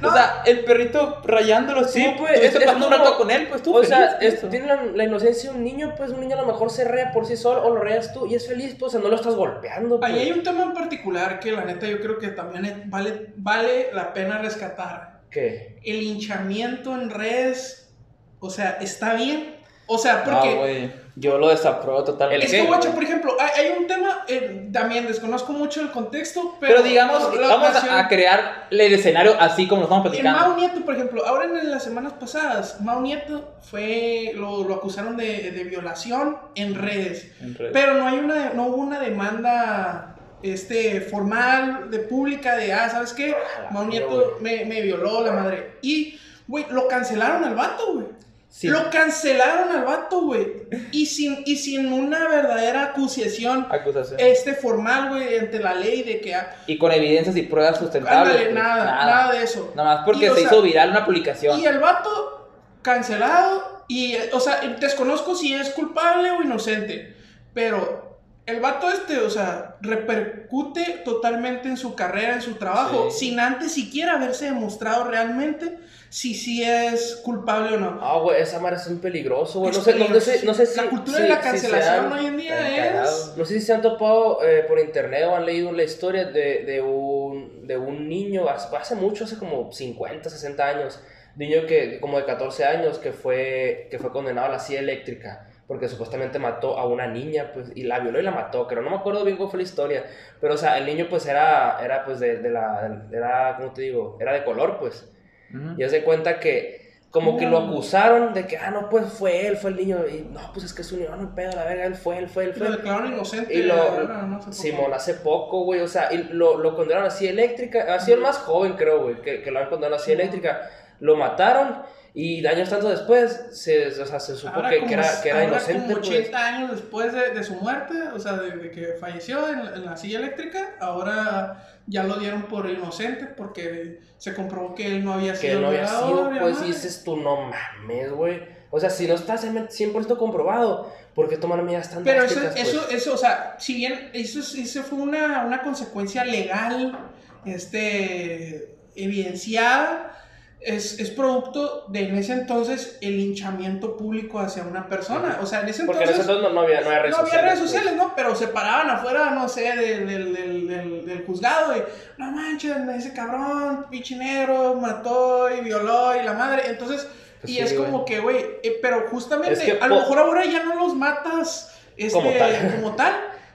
No, O sea, el perrito rayándolo. Sí, pues, Estuviste es- es pasando un rato con él, pues estuvo O sea, es- tiene la, la inocencia de un niño, pues un niño a lo mejor se rea por sí solo o lo reas tú y es feliz, pues, o sea, no lo estás golpeando. Pues. Ahí hay un tema en particular que la neta yo creo que también es- vale, vale la pena rescatar. ¿Qué? El hinchamiento en redes, o sea, está bien. O sea, Ah, porque... güey, yo lo desapruebo totalmente. es que, guacho, por ejemplo, hay, hay un tema, eh, también desconozco mucho el contexto, pero... Pero digamos, la vamos ocasión- a, crear el escenario así como lo estamos platicando. Mau Nieto, por ejemplo, ahora en las semanas pasadas, Mau Nieto fue, lo, lo acusaron de, de violación en redes. En redes. Pero no hay una, no hubo una demanda este, formal, de pública, de, ah, ¿sabes qué? Ah, Mau no, Nieto me, me violó la madre. Y, güey, lo cancelaron al vato, güey. Sí. Lo cancelaron al vato, güey. Y sin, y sin una verdadera acusación, Acusación. este, formal, güey, ante la ley de que, ah, Y con evidencias y pruebas sustentables. ándale, pues, nada, nada, de eso. Nada más porque Y, se sea, hizo viral una publicación. Y el vato cancelado. Y, o sea, desconozco si es culpable o inocente. Pero el vato este, o sea, repercute totalmente en su carrera, en su trabajo, Sí. sin antes siquiera haberse demostrado realmente si sí es culpable o no. Ah, güey, esa madre es un peligroso, güey. No sé, no, no sé, no sé si. La cultura si- de la si cancelación han- hoy en día es-. No sé si se han topado eh, por internet o han leído la historia de, de, un, de un niño, hace, hace mucho, hace como 50, 60 años, niño que como de 14 años que fue, que fue condenado a la silla eléctrica porque supuestamente mató a una niña, pues, y la violó y la mató, pero no me acuerdo bien cómo fue la historia, pero, o sea, el niño, pues, era, era pues, de, de la, era, ¿cómo te digo? Era de color, pues, Ujú. y hace cuenta que como que lo acusaron de que, ah, no, pues fue él, fue el niño. Y no, pues es que es un niño, no, pedo, la verga, él fue, él fue, él Lo fue. declararon inocente. Y lo, no. Simón, hace poco, güey, o sea, y lo, lo condenaron así eléctrica, ha sido el más joven, creo, güey, que, que lo han condenado así eléctrica. Lo mataron Y años tanto después, se, o sea, se supo Ahora que, como- que era, que era ahora inocente. como pues. 80 años después de, de su muerte, o sea, de, de que falleció en, en la silla eléctrica, ahora ya lo dieron por inocente porque se comprobó que él no había Que sido no había sido, pues, y dices tú, no mames, güey. O sea, si no está 100% comprobado, ¿por qué tomar medidas tan Pero eso, drásticas, eso, pues? eso, o sea, si bien eso, es- eso fue una, una consecuencia legal, este, evidenciada, es, es producto de en ese entonces el linchamiento público hacia una persona. O sea, en ese Porque en entonces... ese entonces no, no había, no había redes no había sociales. redes pues. sociales, ¿no? Pero se paraban afuera, no sé, del, del, del, del, juzgado y, no manches, ese cabrón, pinche negro, mató y violó y la madre. Entonces, Pues y sí, es güey. como que, güey, eh, pero justamente, Es que a lo mejor ahora ya no los matas este, Como tal. como tal,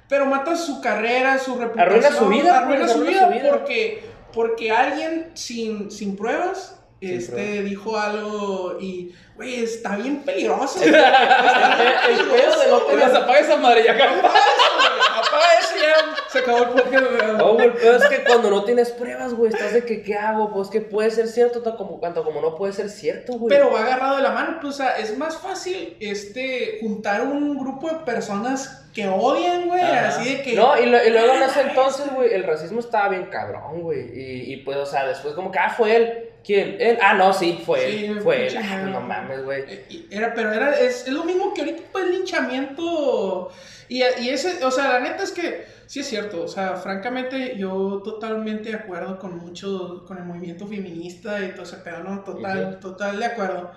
pero matas su carrera, su reputación. Arruina su vida, Arruina su arruina vida, su vida. porque, porque alguien sin, sin pruebas. Este dijo algo y, güey, está bien peligroso. El, el pedo de no Pues tener apaga esa madre ya. Apaga eso ya. Se acabó el podcast. güey. No, güey, el pedo es que cuando no tienes pruebas, güey, estás de que, ¿qué hago? Pues que puede ser cierto, tanto como, tanto como no puede ser cierto, güey. Pero va agarrado de la mano, pues, o sea, es más fácil este, juntar un grupo de personas que odian, güey, Ajá. así de que... No, y, lo- y luego en ese entonces, güey, el racismo estaba bien cabrón, güey. Y, y pues, o sea, después como que, ah, fue él. ¿Quién? ¿Él? Ah, no, sí, fue Sí, él. Fue él. Ah, no mames, güey. Eh, Era, pero era, es, es lo mismo que ahorita, pues, linchamiento. Y, y ese, o sea, la neta es que sí es cierto. O sea, francamente, yo totalmente de acuerdo con mucho, con el movimiento feminista y todo ese pedo, ¿no? Total, Ujú. total de acuerdo.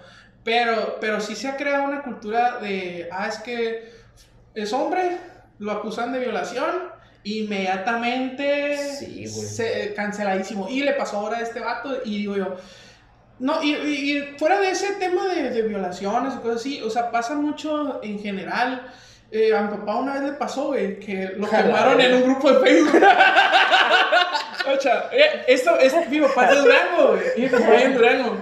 Pero, pero sí se ha creado una cultura de, ah, es que es hombre, lo acusan de violación, inmediatamente Sí, se- canceladísimo. Y le pasó ahora a este vato y digo yo, no, y, y- y fuera de ese tema de, de violaciones y cosas así, o sea, pasa mucho en general. Eh, a mi papá una vez le pasó, güey, que lo Ojalá, quemaron en un grupo de Facebook. Ocha, eh, esto es mi papá es de Durango, güey. Mi papá es de Durango.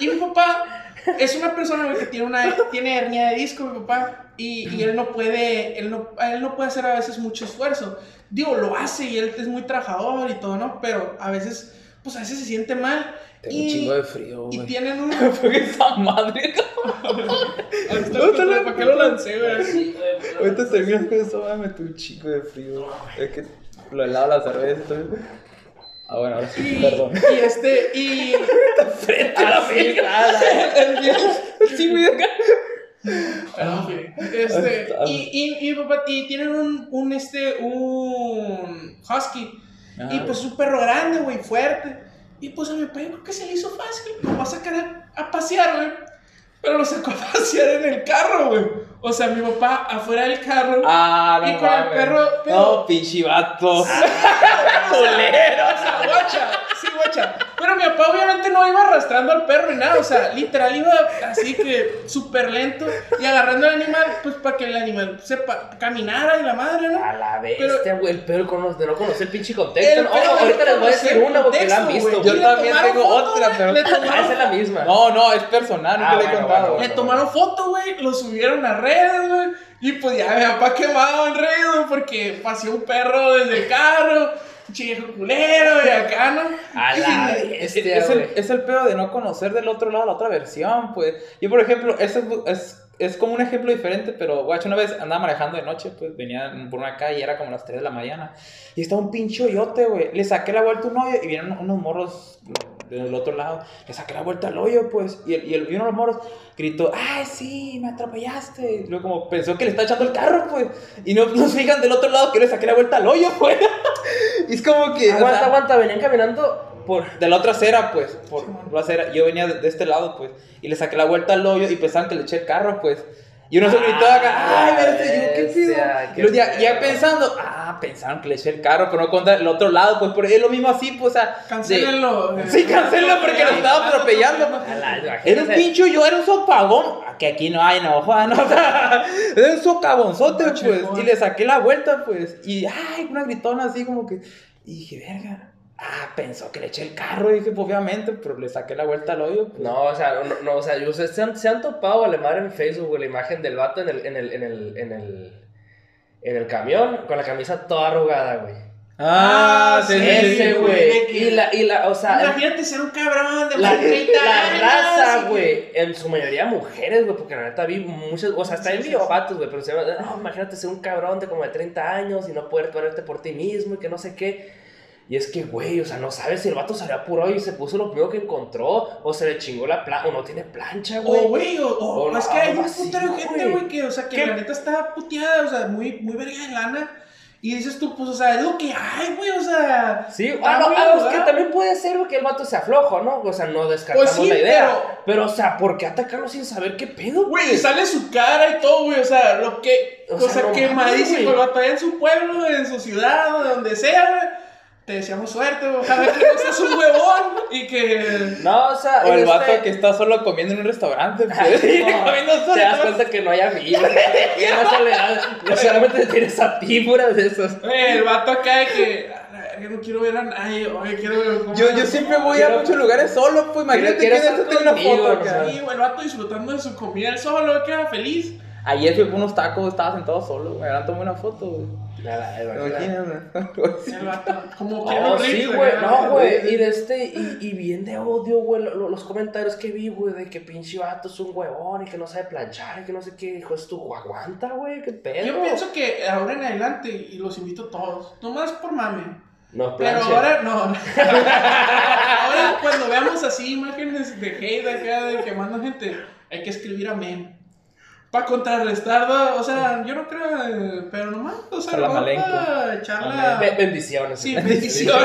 Y mi papá es una persona güey, que tiene una tiene hernia de disco, mi papá, y, y él no puede, él no, él no puede hacer a veces mucho esfuerzo. Digo, lo hace y él es muy trabajador y todo, ¿no? Pero a veces, pues a veces se siente mal. Tengo y, un chingo de frío, y tienen un... Esa madre. ¿Para qué lo lancé, güey? Ahorita terminas con eso, me metió un chico de frío. Es que lo helado la cerveza y todo. Ah, bueno, ahora sí, Y, perdón. y este, y... Frente a la verga. Sí, güey, acá. Fili. Este, y, y, y, papá, y tienen un, un, este, un husky. Y pues es un perro grande, güey, fuerte. Y pues a mi papá creo que se le hizo fácil. Lo va a sacar a, a pasear, güey. Pero lo sacó a pasear en el carro, güey. O sea, mi papá afuera del carro. Ah, no Y con el perro, pero- No, pinche vato. culero. O sea, guacha, sí, guacha. Pero mi papá obviamente no iba arrastrando al perro ni nada. O sea, literal iba así que súper lento y agarrando al animal, pues para que el animal sepa caminara y la madre, ¿no? A la bestia, güey. El pedo cono- de no conocer el pinche contexto. El No, ahorita les voy a decir una porque la han visto, güey. Yo también tengo foto, otra, pero- le Ah, tomaron esa es la misma. No, no, es personal, nunca Ah, le he bueno, contado. bueno, Le tomaron foto, güey, lo subieron a redes, güey. Y pues ya mi papá quemado en redes, güey, porque paseó un perro desde el carro, un viejo culero y acá, ¿no? A la Es, bestia, es el, es el pedo de no conocer del otro lado la otra versión, pues. Yo, por ejemplo, eso es, es, es como un ejemplo diferente, pero, guacho, una vez andaba manejando de noche, pues, venía por una calle, era como las 3 de la mañana, y estaba un pinche hoyote, güey. Le saqué la vuelta a un hoyo y vinieron unos morros del otro lado. Le saqué la vuelta al hoyo, pues, y, el, y, el- y uno de los morros gritó, ¡ay, sí, me atropellaste! Y luego como pensó que le está echando el carro, pues, y no, no se fijan del otro lado que le saqué la vuelta al hoyo, pues. y es como que... o Aguanta, sea, aguanta. Venían caminando por. de la otra acera, pues, por Sí, la acera, yo venía de, de este lado, pues, y le saqué la vuelta al hoyo y pensaban que le eché el carro, pues. Y uno se gritó acá, ay, espérate, y yo, ¿qué pido? qué ya, ya pensando, ah, pensaron que le eché el carro, pero no contra el otro lado, pues, pero es lo mismo así, pues, o sea. de- Cancelenlo. eh. Sí, cancélenlo porque lo estaba atropellando. Era un pincho yo, era un sopagón. Que aquí no hay, no, Juan. O sea, era un socavonzote, pues. Y le saqué la vuelta, pues. Y, ay, una gritona así como que. Y dije, verga. Ah, pensó que le eché el carro. Y dije, pues, obviamente, pero le saqué la vuelta al hoyo. Pues. No, o sea, no, no, o sea, yo- ustedes se han, se han topado, vale madre, en Facebook, güey, la imagen del vato en el, en el, en el, en el, en el camión con la camisa toda arrugada, güey. Ah, Ah, sí, Ese, sí, güey. Y la, y la, o sea, Imagínate ser un cabrón de la, más de 30 la años. raza, güey, en su mayoría mujeres, güey, porque la neta vi muchas, o sea, Sí, en sí. vatos, güey, pero se llama, no, imagínate ser un cabrón de como de 30 años y no poder ponerte por ti mismo y que no sé qué. Y es que, güey, o sea, no sabes si el vato había apurado y se puso lo primero que encontró, o se le chingó la plancha, o no tiene plancha, güey. O, güey, o, o- O es no, que hay un putero de gente, güey. güey, que, o sea, que ¿Qué? la neta está puteada, o sea, muy, muy verga de lana. Y dices tú, pues, o sea, es lo que hay, güey, o sea. Sí, ah, no, ah, es que también puede ser güey, que el vato se aflojo, ¿no? O sea, no descartamos Pues sí, la idea. pero- Pero, o sea, ¿por qué atacarlo sin saber qué pedo, Güey, sale su cara y todo, güey, o sea, lo que. O O, sea, sea, no quemadísimo, el vato en su pueblo, en su ciudad, o donde sea, güey. Te deseamos suerte, güey, ojalá que no seas un huevón y que. No, o sea, O el en vato este- que está solo comiendo en un restaurante, pues. No, comiendo solo. te das cuenta que no hay amigos. Y en la soledad, no solamente tienes a ti, puras de esos. Güey, el vato acá de que. "A la verga, no quiero ver a nadie, oye, quiero ver. Yo, yo siempre voy Quiero- a muchos lugares solo, pues. Imagínate que estar esto tiene una foto no acá. Sí, güey, el vato disfrutando de su comida él solo, que era feliz. Ayer fui por unos tacos, estaba sentado solo, me tomé una foto, güey. Nada, imagínate. Imagínate. El vato, como que No, no sí, güey, no, güey, y de este, y, y bien de odio, güey, lo- lo- los comentarios que vi, güey, de que pinche vato es un huevón y que no sabe planchar y que no sé qué, hijo, es tu aguanta, güey, qué pedo. Yo pienso que ahora en adelante, y los invito a todos, nomás por mame. No, Pero ahora no. ahora cuando veamos así imágenes de hate acá, de quemando gente, hay que escribir amén. Para contrarrestar, ¿no? o sea, yo no creo, eh, pero nomás, o sea, Salaam vamos aleikum. a echarla. Be- bendiciones. Sí, bendición.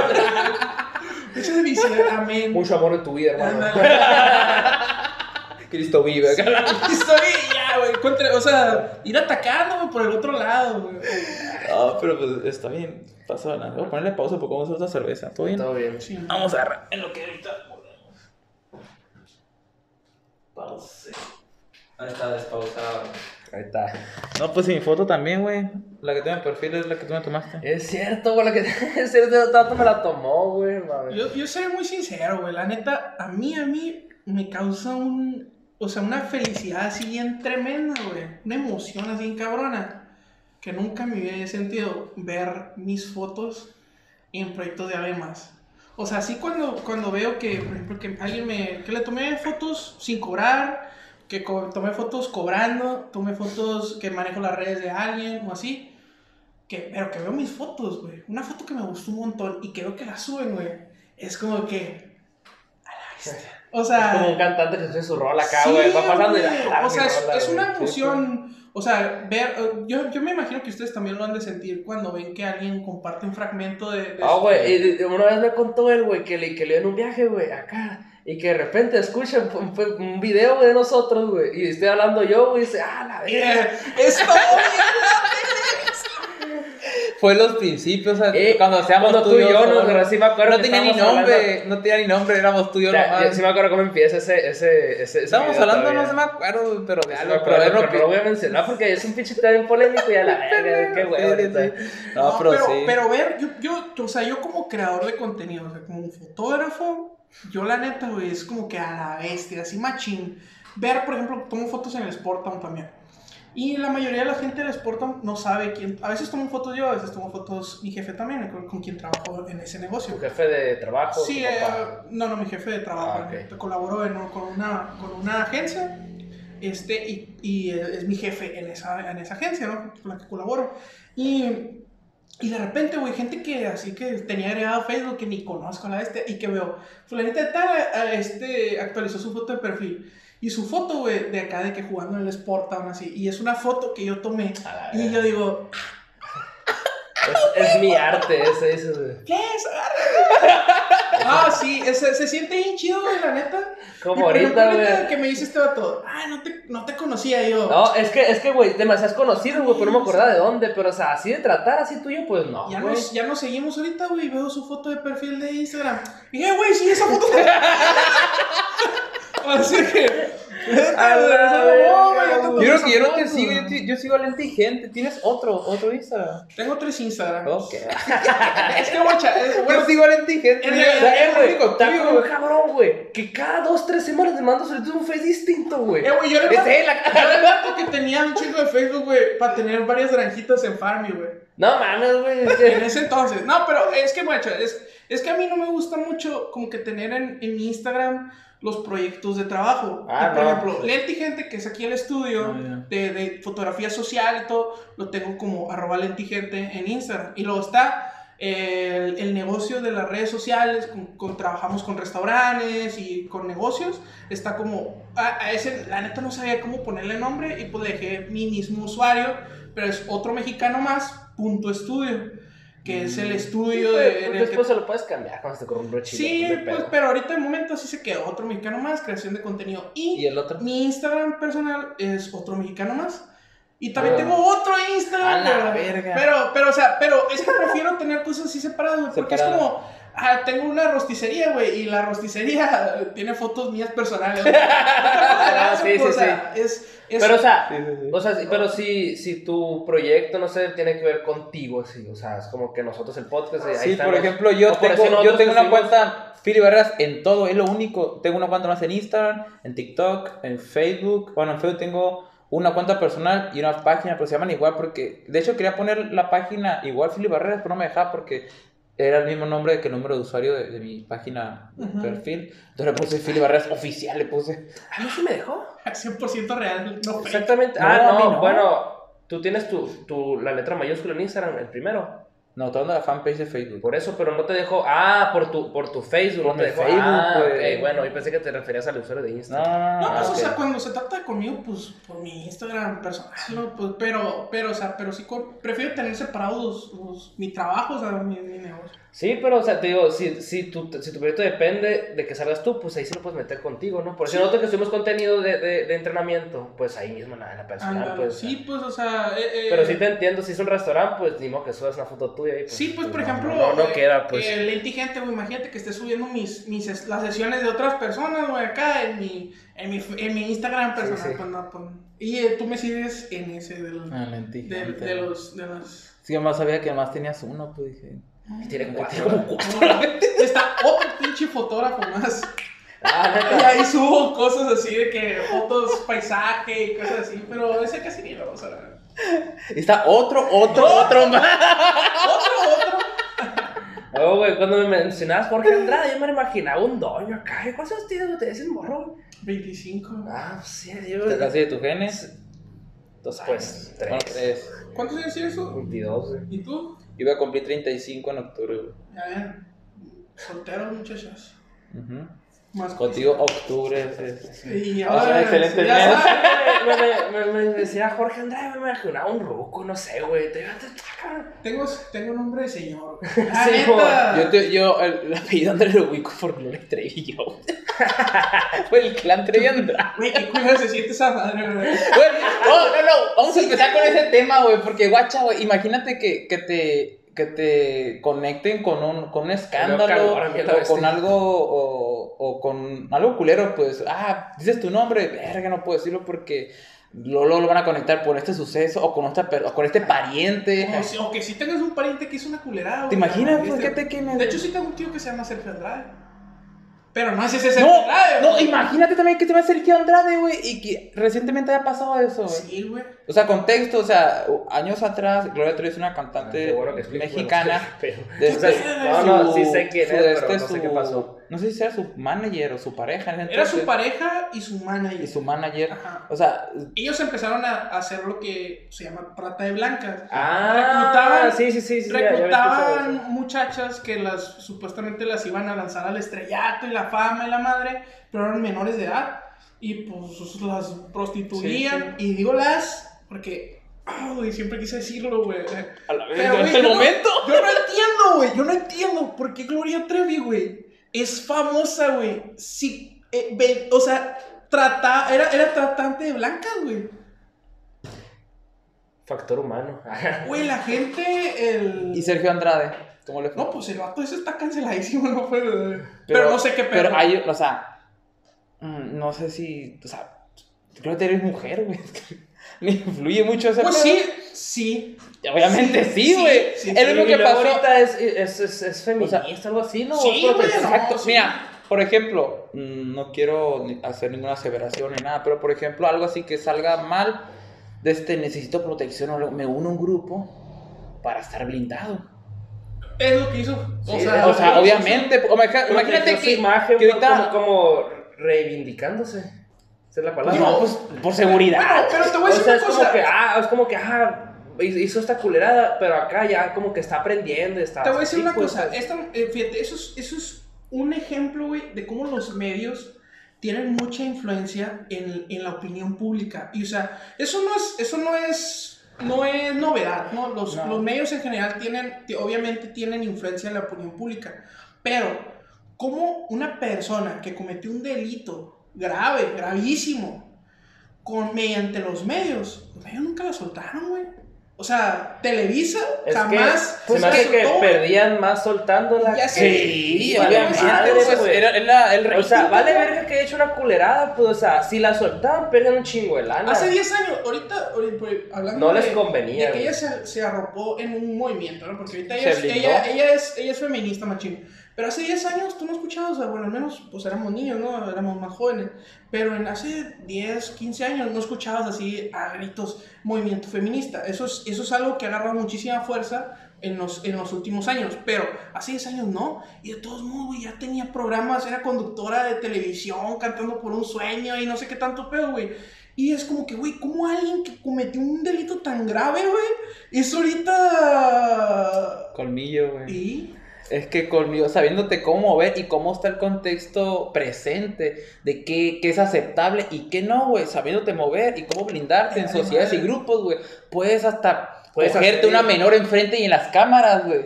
Muchas bendiciones, amén. Mucho amor en tu vida, hermano. Cristo vive acá. Estoy ya, güey. contra- O sea, ir atacándome por el otro lado, güey. No, pero pues está bien. Pasa nada. Voy a ponerle pausa porque vamos a hacer otra cerveza. ¿Todo bien? Todo bien. Sí, Vamos a agarrar en lo que ahorita. Pause. Ahí está despausado. Ahí está. No, pues y mi foto también, güey. La que tengo en perfil es la que tú me tomaste. Es cierto, güey, la que es cierto, el tato me la tomó, güey. Yo, yo seré muy sincero, güey. La neta, a mí, a mí me causa un. O sea, una felicidad así bien tremenda, güey. Una emoción así bien cabrona. Que nunca me había sentido ver mis fotos en proyectos de más. O sea, así cuando, cuando veo que, por ejemplo, que alguien me. que le tomé fotos sin cobrar, que tomé fotos cobrando, tomé fotos que manejo las redes de alguien o así. Que, pero que veo mis fotos, güey. Una foto que me gustó un montón y que veo que la suben, güey. Es como que. a la bestia. O sea. Es como un cantante que sube su rola acá, sí, güey. Va pasando y ah, O sea, es, rola, es una Sí, emoción. O sea, ver. eh, Yo, yo me imagino que ustedes también lo han de sentir cuando ven que alguien comparte un fragmento de. Ah, güey, una vez me contó él, güey, que le, que le dio en un viaje, güey, acá. Y que de repente escucha un, un- un video de nosotros, güey. Y estoy hablando yo, güey, y dice, ah, la verga. Yeah, es todo Fue los principios, o sea, Eh, cuando seamos cuando tú y yo solos. pero sí me acuerdo No tenía ni nombre, no tenía ni nombre, éramos tú y yo Ya, nomás. ya sí me acuerdo cómo empieza ese, ese, ese, video hablando, todavía. no se me acuerdo, pero de algo, pero pero no lo voy a mencionar porque es un pinche bien polémico y a la verga, qué güey, Sí, sí, sí. No, pero, sí. pero ver, yo, yo, o sea, yo como creador de contenido, o sea, como un fotógrafo, yo la neta, güey, es como que a la bestia, así machín. Ver, por ejemplo, tomo fotos en el Sportown también. Y la mayoría de la gente del Sportown no sabe quién. A veces tomo fotos yo, a veces tomo fotos mi jefe también, con, con quien trabajo en ese negocio. Tu jefe de trabajo, Sí, eh, no, no, mi jefe de trabajo. Ah. Colaboró en- con, una, con una agencia este, y, y es mi jefe en esa, en esa agencia, ¿no? Con la que colaboro. Y, y de repente, güey, gente que así que tenía agregado Facebook que ni conozco a la este y que veo, fulanita de tal, a- este, actualizó su foto de perfil. Y su foto, güey, de acá de que jugando en el Sport Town así. Y es una foto que yo tomé. Y yo digo, Es, es mi arte ese, ese, güey. ¿qué es? Agárrate. Ah, sí, se, se siente bien chido, güey, la neta. Como ahorita, güey. que me dice este vato, ah, no te, no te conocía yo. No, es que, es que, güey, demasiado conocido, güey, pero no me acordaba de dónde, pero, o sea, así de tratar así tuyo, pues no, ya, güey. nos, ya nos seguimos ahorita, güey, y veo su foto de perfil de Instagram. Y dije, güey, sí, esa foto. Así que. La verga, yo creo que yo no te sigo, yo, te- yo sigo a Lentigente. ¿Tienes otro, otro Instagram? Tengo tres Instagram. Ok. Es que, guacha, es, bueno, Yo sigo a realidad, es único cabrón, güey. Que cada dos, tres semanas te mando solicitud un face distinto, güey. eh, güey, yo le mato- la- le que tenía un chingo de Facebook, güey, para tener varias granjitas en Farmy, güey. No mames, güey. En ese entonces. No, pero es que, guacha, es, es que a mí no me gusta mucho como que tener en, en mi Instagram los proyectos de trabajo. Ah, Y, por no, ejemplo. Lenti Gente, que es aquí el estudio Ah, de, de fotografía social y todo, lo tengo como arroba lentigente en Instagram. Y luego está el, el negocio de las redes sociales, con, con- trabajamos con restaurantes y con negocios. Está como, a, a ese, la neta no sabía cómo ponerle nombre y pues le dejé mi mismo usuario, pero es otro mexicano más, punto estudio, que es el estudio Güey, de, pues en el que después se lo puedes cambiar cuando se corre un brochito. Sí, pues, pero ahorita de momento así se quedó otro mexicano más, creación de contenido. ¿Y el otro? Mi Instagram personal es otro mexicano más. Y también Ah. tengo otro Instagram. A la pero, verga. Pero, pero, o sea, pero es que prefiero tener cosas así separadas, güey, porque Separado. es como, ah, tengo una rosticería, güey, y la rosticería tiene fotos mías personales. sí, sí, sea, Es, es, Pero, o sea, Sí, sí, sí. o sea, sí, pero si, si tu proyecto, no sé, tiene que ver contigo, sí, o sea, es como que nosotros el podcast, ahí Sí, por ejemplo, yo O tengo, yo tengo una cuenta Philly Barreras en todo, es lo único. Tengo una cuenta más en Instagram, en TikTok, en Facebook. Bueno, en Facebook tengo una cuenta personal y una página, pero se llaman igual porque, de hecho, quería poner la página igual Philly Barreras, pero no me dejaba porque era el mismo nombre que el número de usuario de, de mi página perfil. Entonces le puse Philly Barreras oficial, le puse. A mí sí me dejó. 100% real. No. Exactamente. No, ah, a mí no, no. bueno, tú tienes tu, tu, la letra mayúscula en Instagram, el primero. No, estoy hablando de la fanpage de Facebook. Por eso, pero no te dejó. Ah, por tu, por tu Facebook, Por no te dejó. Facebook, ah, pues. bueno, yo pensé que te referías al usuario de Instagram. no, no. No, pues, no, o sea, cuando se trata de conmigo, pues, por mi Instagram personal, ¿no? Pues, pero, pero, o sea, pero sí, con- prefiero tener separados los, los- mi trabajo, o sea, mi, mi negocio. Sí, pero, o sea, te digo, si, si, tu, si tu proyecto depende de que salgas tú, pues ahí sí lo puedes meter contigo, ¿no? Por eso Sí. nosotros que subimos contenido de, de, de entrenamiento, pues ahí mismo en la, en la personal, pues. sí, pues, o sea, eh, eh, Pero sí te entiendo, si es un restaurante, pues ni modo que subas una foto tuya ahí. Pues, Sí, pues, por no, ejemplo, No, no, eh, queda, pues. eh, lentigente, güey, imagínate que esté subiendo mis, mis, las sesiones de otras personas, güey, acá en mi, en mi, en mi Instagram Sí, personal. sí. pues, no, pues, y eh, tú me sigues en ese del, Ah, de, de los, de los... Sí, además sabía que además tenías uno, pues dije. Y tiene cuatro. Tiene como cuatro. Está otro pinche fotógrafo más. Ah, Y ahí subo cosas así de que fotos, paisaje y cosas así, pero ese casi ni lo vamos a ver. Está otro, otro, otro más. Otro, otro. Oh, güey, cuando me mencionabas Jorge Andrade, yo me imaginaba un doño acá. ¿Y ¿Cuántos años tienes? ¿Te dices morro? güey? 25. Ah, pues sí, yo. ¿Te casi de tus genes? Dos pues, tres. Bueno, tres. ¿Cuántos años tienes tú? 22, güey. ¿Y tú? Voy a cumplir 35 en octubre, güey. Ya ven. Solteros, muchachos. Ujú. Más Contigo, octubre. es- es- Y Ah, ahora, excelente ya mes. me, me, me, me decía Jorge Andrade, me imaginaba un ruco, no sé, güey. Te te- te- Tengo, tengo nombre de señor. Ah, Sí, neta. Yo, te, yo el, el apellido Andrés lo ubico por Gloria Trevi yo. Fue el clan Trevi Andrade. Güey, qué culero se siente esa madre, güey. Güey, no, no, no. Vamos a empezar con ese tema, güey. Porque, guacha, güey. Imagínate que, que te. Que te conecten con un, con un escándalo o con sí. algo o, o con algo culero, pues, ah, dices tu nombre, verga, no puedo decirlo porque luego lo van a conectar por este suceso o con, per- o con este pariente. O, si- si tengas un pariente que hizo una culerada. ¿Te imaginas, pues, que te quemes? De hecho, sí tengo un tío que se llama Sergio Andrade. Pero no es ese Sergio No, Andrade, no, imagínate también que te va a Sergio Andrade, güey, y que recientemente haya pasado eso, güey. Sí, güey. O sea, contexto, o sea, años atrás, Gloria Trevi es una cantante bueno explicas, mexicana. bueno, de o sea, este- no, no, sí sé quién es, pero este no sé su- qué pasó. No sé si sea su manager o su pareja. en Era su pareja y su manager. Y su manager. Ajá. O sea, Ellos empezaron a hacer lo que se llama trata de blancas. Ah, Reclutaban- sí, sí, sí, sí. ya- ya reclutaban muchachas que las supuestamente las iban a lanzar al estrellato y la fama y la madre, pero eran menores de edad y pues las prostituían y digo las porque ay, siempre quise decirlo, güey. a la Pero, güey, el yo no- momento. Yo no entiendo, güey. Yo no entiendo por qué Gloria Trevi, güey, es famosa, güey. Sí, eh, ve- o sea, trata, era, era tratante de blancas, güey. Factor humano. Güey, la gente, el... Y Sergio Andrade, ¿cómo le fue? No, pues el vato ese está canceladísimo, no fue. Pero, no sé qué pedo. Pero hay, o sea, mm, no sé si, o sea, creo que eres mujer, güey. influye mucho ese Pues pedo. sí, sí. Obviamente Sí, sí, sí, güey. sí, es lo que pasó. ahorita es, es, es, es feminista, algo así, ¿no? Sí, güey, Exacto. No. Mira, por ejemplo, mm, no quiero hacer ninguna aseveración ni nada, pero por ejemplo, algo así que salga mal, de este necesito protección o algo, me uno a un grupo para estar blindado. Es lo que hizo. O Sí, sea, O sea, hizo- obviamente, o imagina- imagínate que, imagen que ahorita... como, como reivindicándose. Esa es la palabra. No, pues por seguridad. Bueno, pero te voy a O decir sea, una es cosa. como que, ah, es como que, ah, hizo esta culerada, pero acá ya como que está aprendiendo, está... Te voy a decir una pues, cosa, esta- eh, fíjate, eso es, eso es un ejemplo, güey, de cómo los medios tienen mucha influencia en, en la opinión pública. Y, o sea, eso no es, eso no es, no es novedad, ¿no? Los, No. los medios en general tienen, ti- obviamente tienen influencia en la opinión pública. Pero, ¿cómo una persona que cometió un delito grave, gravísimo, con, mediante los medios, los medios nunca la soltaron, güey? O sea, Televisa Es jamás que, se me hace que perdían más soltándola. Ya que- sé. Sí, vale madre, pues, era, era el O sea, vale verga que haya hecho una culerada, pues, o sea, si la soltaban, pierden un chingo de lana. Hace 10 años, ahorita, ahorita, pues, hablando No de, les convenía, de que ella se, se arropó en un movimiento, ¿no? Porque ahorita ella, es, ella, ella, es, ella es feminista, machín. Pero hace 10 años tú no escuchabas, bueno, al menos pues éramos niños, ¿no? Éramos más jóvenes. Pero en hace 10, 15 años no escuchabas así a gritos movimiento feminista. Eso es, eso es algo que ha agarrado muchísima fuerza en los, en los últimos años. Pero hace 10 años no. Y de todos modos, güey, ya tenía programas, era conductora de televisión, cantando por un sueño y no sé qué tanto pedo, güey. Y es como que, güey, ¿cómo alguien que cometió un delito tan grave, güey, es ahorita... Colmillo, güey. ¿Y? Es que colmillo, sabiéndote cómo mover y cómo está el contexto presente, de qué, qué es aceptable y qué no, güey, sabiéndote mover y cómo blindarte en sociedades y grupos, güey. Puedes hasta Puedes cogerte hacer- una menor enfrente y en las cámaras, güey,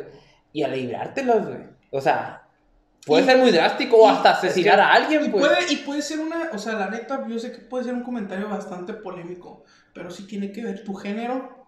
y a librártelas, güey. O sea, puede Y- ser muy drástico o y- hasta asesinar es que- a alguien, Y pues. puede, y puede ser una, o sea, la neta, yo sé que puede ser un comentario bastante polémico, pero sí tiene que ver tu género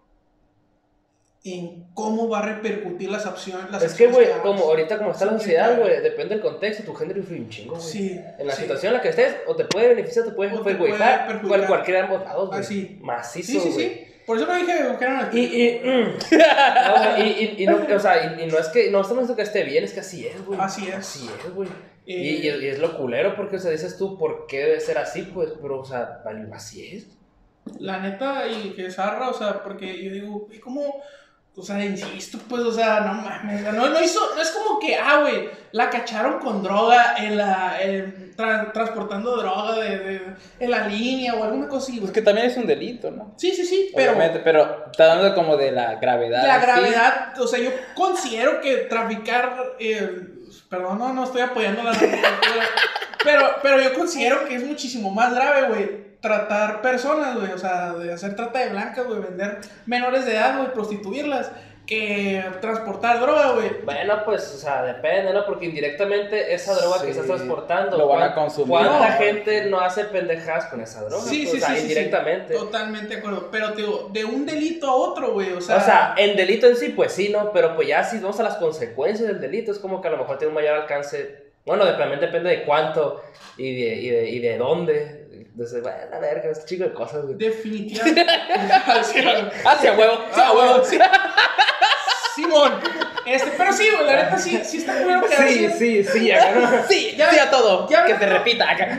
en cómo va a repercutir las opciones. Las Es que, güey, como ahorita como está Sí, la sociedad, güey, depende del contexto, tu género influye un chingo, güey. Sí. En la sí. situación en la que estés, o te puede beneficiar, o te puede perjudicar, cual- cualquiera de ambos lados, güey. Ah, sí. Macizo, Sí, sí, sí. Por eso no dije que eran Y, y, mm. No, y, y, y no, o sea, y, y no es que, no estamos diciendo que esté bien, es que así es, güey. Así es. Así es, güey. Eh, Y, y, es- y lo culero porque, o sea, dices tú, ¿por qué debe ser así? Pues, pero, o sea, así es. La neta, y que zarra, o sea, porque yo digo, güey, ¿cómo? O sea, insisto, pues, o sea, no mames, no, no hizo, no es como que, ah, güey, la cacharon con droga en la, en- tra- transportando droga de, de- en la línea o alguna cosa así, güey. que también es un delito, ¿no? Sí, sí, sí, pero Obviamente, pero está dando como de la gravedad. la ¿sí? gravedad, o sea, yo considero que traficar, eh, perdón, no, no estoy apoyando la pero, pero yo considero que es muchísimo más grave, güey, tratar personas, güey, o sea, de hacer trata de blancas, güey, vender menores de edad, güey, prostituirlas, que transportar droga, güey. Bueno, pues, o sea, depende, ¿no? Porque indirectamente esa droga Sí. que estás transportando, Lo van a ¿cuán- consumir. ¿cuánta No. gente no hace pendejadas con esa droga? Sí, Pues, sí, o sea, sí, sí, sí. indirectamente. Totalmente de acuerdo, pero te digo, de un delito a otro, güey, o sea... O sea, en delito en sí, pues sí, ¿no? Pero pues ya si vamos a las consecuencias del delito, es como que a lo mejor tiene un mayor alcance. Bueno, también depende de cuánto y de, y de, y de dónde. Entonces, bueno, a verga, este chico de cosas, güey. Definitivamente. Sí, güey. Hacia huevo. Ah, huevo, sí. Simón. Este, pero sí, güey, la neta sí, sí está culero que Sí, sí, sí, acá no. Sí, Ya- sí a todo. ya- que se repita acá.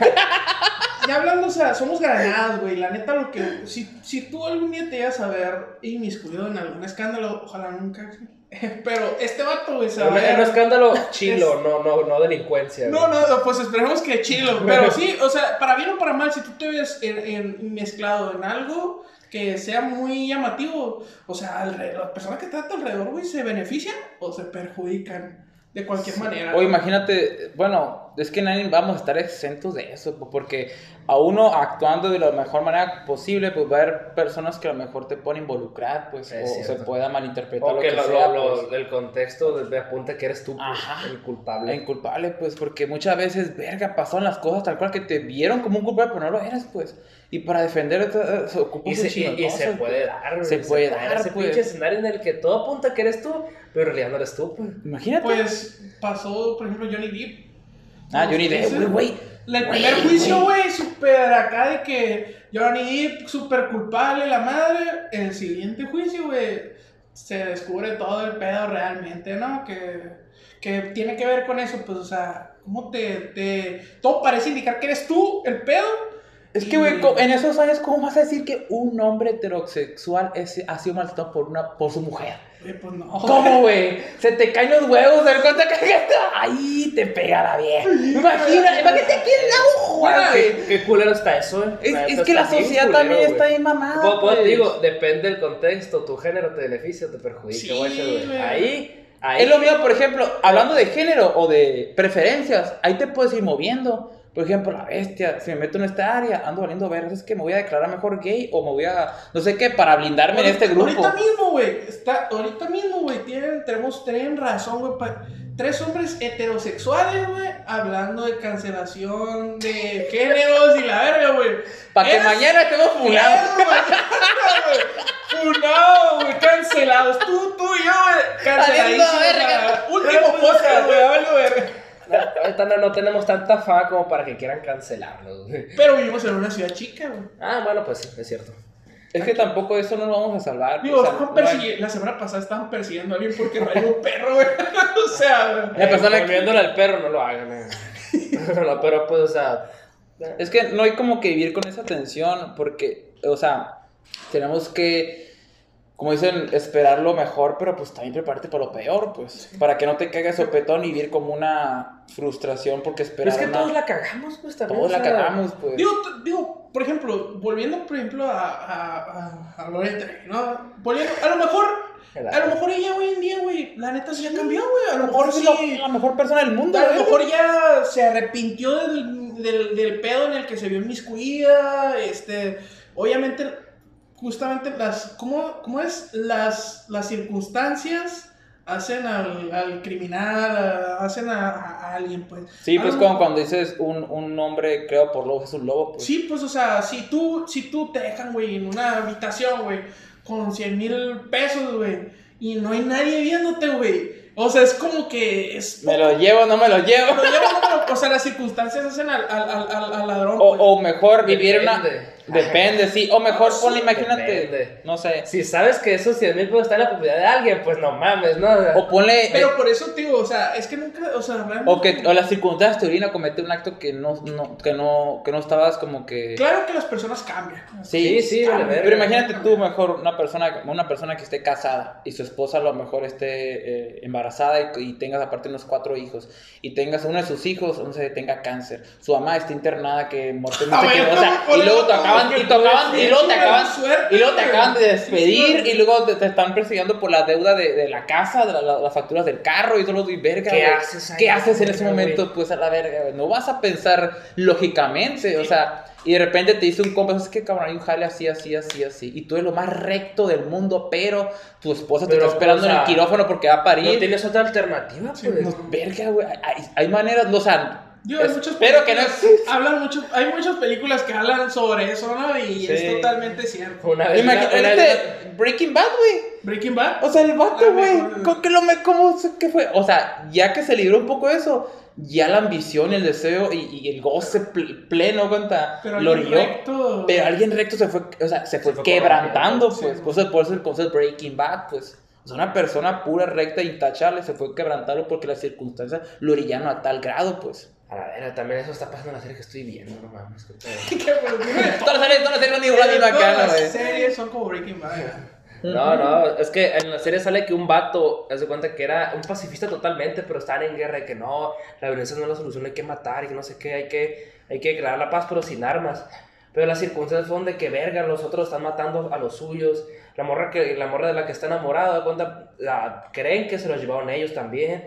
Ya hablando, o sea, somos granadas, güey. La neta, lo que. Si, si tú algún día te llegas a ver inmiscuido en algún escándalo, ojalá nunca. Pero este vato, güey, se va a un ver. escándalo chilo, no, no, no delincuencia. No, güey. no, pues esperemos que chilo. Pero sí, o sea, para bien o para mal, si tú te ves en, en- mezclado en algo que sea muy llamativo, o sea, las personas que están a tu alrededor, güey, se benefician o se perjudican de cualquier manera. O imagínate, bueno, es que nadie vamos a estar exentos de eso, porque a uno actuando de la mejor manera posible, pues va a haber personas que a lo mejor te pueden involucrar, pues, Es o se pueda malinterpretar O lo que lo, sea, lo- pues. el contexto de, apunta que eres tú, pues, Ajá. el culpable. inculpable, pues, porque muchas veces, verga, pasaron las cosas tal cual que te vieron como un culpable, pero no lo eras, pues. Y para defenderte eh, se ocupa Y un se, y, y se puede dar, güey, Se puede dar, ese pues. pinche escenario en el que todo apunta que eres tú, pero en realidad no eres tú, pues. Imagínate. Pues pasó, por ejemplo, Johnny Depp. Ah, Johnny Depp, güey, güey. El primer juicio, güey, súper acá de que Johnny Depp súper culpable, la madre. El siguiente juicio, güey, se descubre todo el pedo realmente, ¿no? Que, que tiene que ver con eso, pues, o sea, ¿cómo te, te... Todo parece indicar que eres tú el pedo. Es que, güey, en esos años, ¿cómo vas a decir que un hombre heterosexual es- ha sido maltratado por, una, por su mujer? Güey, pues no. ¿Cómo, güey? Se te caen los huevos, ¿te das cuenta que ahí te pega la vieja? Imagina, imagínate aquí en la hoja, güey. ¿Qué, culero está eso, eh. Es, es que la sociedad culero, también güey. está ahí mamada. Pues, pues, pues. digo, depende del contexto, tu género te beneficia o te perjudica, Sí, güey, güey. güey. Ahí, ahí. Es lo mío, por ejemplo, hablando de género o de preferencias, ahí te puedes ir moviendo. Por ejemplo, la bestia, si me meto en esta área, ando valiendo ver, es que me voy a declarar mejor gay o me voy a, no sé qué, para blindarme en este grupo. Ahorita mismo, güey, está, ahorita mismo, güey, tienen, tenemos, tienen razón, güey, tres hombres heterosexuales, güey, hablando de cancelación de géneros y la verga, güey. Para que mañana estemos funados. Funado, güey, cancelados. Tú, tú y yo, güey, la- Último podcast, güey, verga. No, ahorita no, no tenemos tanta fama como para que quieran cancelarnos. Pero vivimos en una ciudad chica, güey. Ah, bueno, pues sí, es cierto. Es que tampoco eso no lo vamos a salvar. Digo, o sea, estaban no hay- persiguiendo- la semana pasada estaban persiguiendo a alguien porque rayó un perro, güey. o sea, güey. La persona que- al perro, no lo hagan, eh. No, pero pues, o sea. Es que no hay como que vivir con esa tensión porque, o sea, tenemos que, como dicen, esperar lo mejor, pero pues también prepararte para lo peor, pues, para que no te caigas sopetón y vivir como una frustración porque Pero esperar es que una- todos la cagamos, pues también. todos o la sea, cagamos, pues. Digo, digo, por ejemplo, volviendo, por ejemplo, a, a, a, a Trevi, ¿no? Volviendo, a lo mejor, a lo mejor ella hoy en día, güey, la neta sí ya cambió, güey. A lo mejor es sí. la, la mejor persona del mundo, A lo güey. mejor ya se arrepintió del, del, del pedo en el que se vio inmiscuida, este, obviamente, justamente las, ¿cómo, cómo es? Las, las circunstancias hacen al, al criminal, a- hacen a, a alguien, pues. Sí, pues como cuando dices un, un hombre creado por lobos es un lobo, pues. Sí, pues, o sea, si tú, si tú te dejan, güey, en una habitación, güey, con 100 mil pesos, güey, y no hay nadie viéndote, güey. O sea, es como que es... Me lo llevo, no me lo llevo. No, pero, o sea, las circunstancias hacen al, al, al, al- ladrón, O, pues. o mejor vivir una... Depende. Sí. O mejor Sí, ponle, imagínate, depende. no sé. Si sabes que esos 100 mil pesos están en la propiedad de alguien, pues no mames, ¿no? O ponle... Pero por eso, tío, o sea, es que nunca, o sea, realmente... O que o las circunstancias te orinan a cometer un acto que no, no, que no, que no estabas como que... Claro que las personas cambian. Sí, sí, vale, Cambia. verga. Pero imagínate tú mejor una persona, una persona que esté casada y su esposa a lo mejor esté eh, embarazada y, y tengas aparte unos cuatro hijos y tengas uno de sus hijos, no sé, tenga cáncer, su mamá está internada que muerte no sé qué, ver, o sea, ¿cómo y luego te podemos- acaban, y te acaban, y luego te Sí, acaban, suerte, y luego te acaban de despedir Sí, y luego te, te están persiguiendo por la deuda de, de la casa, de la- la- las facturas del carro y todo lo de verga. ¿Qué güey. haces ahí, ¿Qué haces en ese verga, momento? Pues a la verga, güey. No vas a pensar lógicamente, o sea, y de repente te dice un compa, es que cabrón, hay un jale así, así, así, así, y tú eres lo más recto del mundo, pero tu esposa te Pero, está esperando o sea, en el quirófano porque va a parir. No tienes otra alternativa, Sí, pues. No, verga, güey. Hay, hay maneras, no, o sea, Digo, hay es- muchas espero que no películas- hablan mucho, hay muchas películas que hablan sobre eso, ¿no? Y Sí. es totalmente cierto. Una vez. una Imagínate vez- Breaking Bad, güey. Breaking Bad. O sea, el vato, güey. ¿Cómo que lo me, cómo, qué fue? O sea, ya que se libró un poco de eso, ya la ambición, el deseo y, y el goce pl- pleno, cuenta, pero lo alguien recto. Pero alguien recto se fue, o sea, se fue, Se fue quebrantando, pues. Por eso, por eso el concepto de Breaking Bad, pues. O sea, una persona pura, recta, intachable, se fue quebrantando porque las circunstancias lo orillaron a tal grado, pues. A la verga, también eso está pasando en la serie que estoy viendo, no mames. qué pedo. ¿Qué, Todas las series, todas las series no digo la misma cara, las güey. series son como Breaking Bad. No, no, es que en la serie sale que un vato, haz de cuenta que era un pacifista totalmente, pero estaban en guerra y que no, la violencia no es la solución, hay que matar y que no sé qué, hay que, hay que crear la paz, pero sin armas. Pero las circunstancias fueron de que verga, los otros están matando a los suyos. La morra, que, la morra de la que está enamorada, de cuenta, la- creen que se los llevaron ellos también.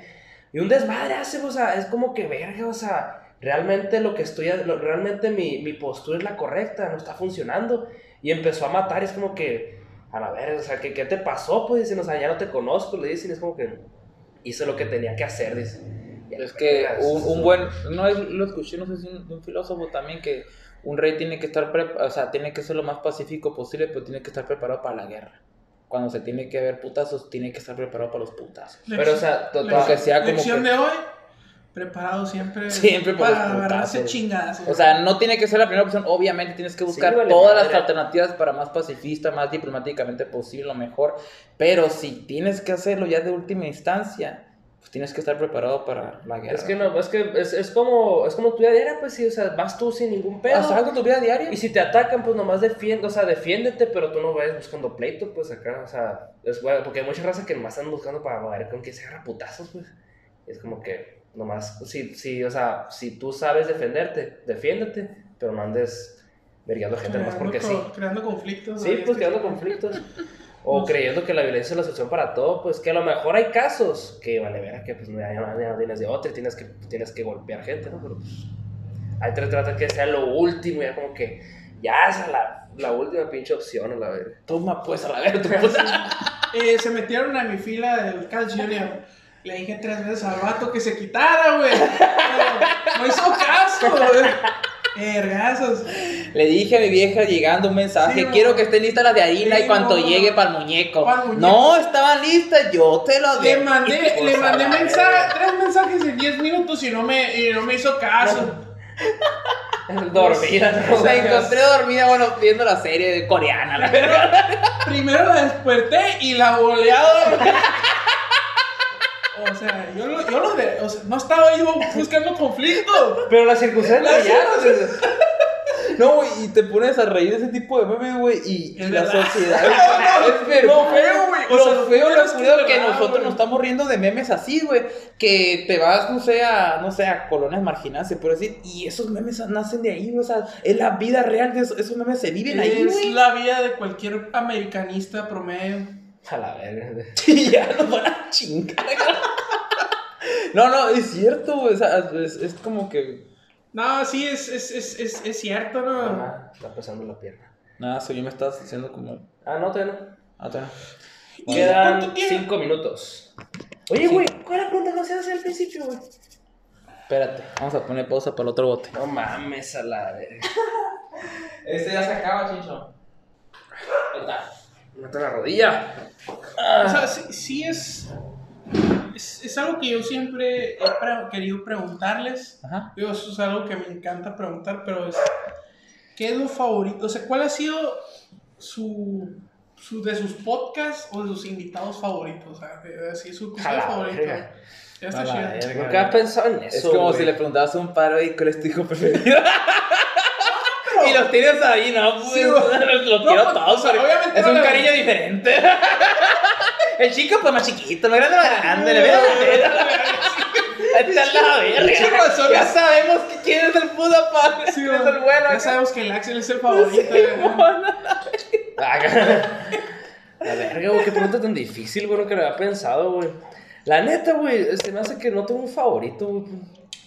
Y un desmadre hace, o sea, es como que verga, o sea, realmente lo que estoy, lo- realmente mi, mi postura es la correcta, no está funcionando. Y empezó a matar, es como que, a la verga, o sea, ¿qué, qué te pasó? Pues dicen, o sea, ya no te conozco, le dicen, es como que hice lo que tenía que hacer, dice. Es que un, un buen, no es, lo escuché, no sé si un, un filósofo también que un rey tiene que estar, prepa- o sea, tiene que ser lo más pacífico posible, pero tiene que estar preparado para la guerra. Cuando se tiene que ver putazos, tiene que estar preparado para los putazos. Pero, o sea, total- Aunque sea como Lección que- de hoy. preparado siempre. Siempre por para los agarrarse chingazos. O sea, no tiene que ser la primera opción, obviamente tienes que buscar Sí, vale todas las alternativas para más pacifista, más diplomáticamente posible, lo mejor. Pero si tienes que hacerlo ya de última instancia, pues tienes que estar preparado para la guerra. Es que no, es que es, es como, es como tu vida diaria, pues sí, o sea, vas tú sin ningún pedo. ¿Haz algo en tu vida diaria? Y si te atacan, pues nomás defiende, o sea, defiéndete, pero tú no vayas buscando pleito, pues acá, o sea, es bueno, porque hay mucha raza que nomás están buscando para ver con quién se agarra putazos, pues. Es como que nomás, sí, sí, o sea, si tú sabes defenderte, defiéndete, pero no andes vergueando gente nomás creando, porque sí. creando conflictos. Sí, pues creando conflictos. O creyendo que la violencia es la solución para todo, pues que a lo mejor hay casos que vale ver que pues no no tienes de otra, tienes que, tienes que golpear gente, ¿no? Pero pues ahí te trata que sea lo último, ya como que ya es la, la última pinche opción, a la verga. Toma pues a la verga tu puta. Eh, se metieron a mi fila del Carl Jr. Le dije tres veces al vato que se quitara, güey. No hizo caso, güey. Ergazos. Le dije a mi vieja llegando un mensaje, Sí, quiero no. que estén listas las de harina Sí, y cuanto no. llegue para el muñeco. No, estaban listas, yo te lo Le mandé, Pues, le a mandé mensaje, verga. tres mensajes en 10 minutos y no me, y no me hizo caso. Dormida, ¿no? Se encontré dormida, bueno, viendo la serie coreana. la verdad. Primero la desperté y la boleaba. O sea, yo lo, yo lo de, o sea, no estaba yo buscando conflicto. Pero las circunstancias. No, güey, y te pones a reír de ese tipo de memes, güey, y, y Es la sociedad. No, no, es lo feo, güey. O Lo sea, feo, lo es que es nosotros nos estamos riendo de memes así, güey. Que te vas, no sé, a, no sé, a colonias marginadas, se puede decir, y esos memes nacen de ahí, güey. O sea, es la vida real de esos, esos memes se viven ahí, Es güey. la vida de cualquier americanista promedio. A la verga. Y ya nos van a chingar. No, no, es cierto, sea, es, es como que. No, sí, es, es, es, es, es cierto, ¿no? Ajá, está pesando la pierna. Nada, eso yo me estás haciendo como. Ah, no, todavía no. Ah, todavía ¿Y Quedan? 5 minutos. Oye, güey, ¿cuál es la pregunta que no se hace al principio, güey? Espérate, vamos a poner pausa para el otro bote. No mames a la verga. Este ya se acaba, chincho. Ahí está. Mata la rodilla. O sea, sí, sí es, es. es algo que yo siempre he pre- querido preguntarles. Ajá. Digo, eso es algo que me encanta preguntar, pero es. ¿Qué es lo favorito? O sea, ¿cuál ha sido su. su de sus podcasts o de sus invitados favoritos? O sea, así, su favorito. verga. Ya está chido. Nunca has pensado en eso. Es como güey. si le preguntabas a un paro y cuál es tu hijo preferido. y los tienes ahí, ¿no? Pues, Sí, los quiero No, todos. o sea, pero obviamente es no un cariño diferente. El chico, pues más chiquito, más grande, más grande. Le está la verga. Ya sabemos que quién es el puta padre. Sí, quién es el bueno. Ya sabemos que el Axel es el favorito. La verga, güey, qué pregunta tan difícil, güey, que lo había pensado, güey. La neta, güey, se me hace que no tengo un favorito, güey.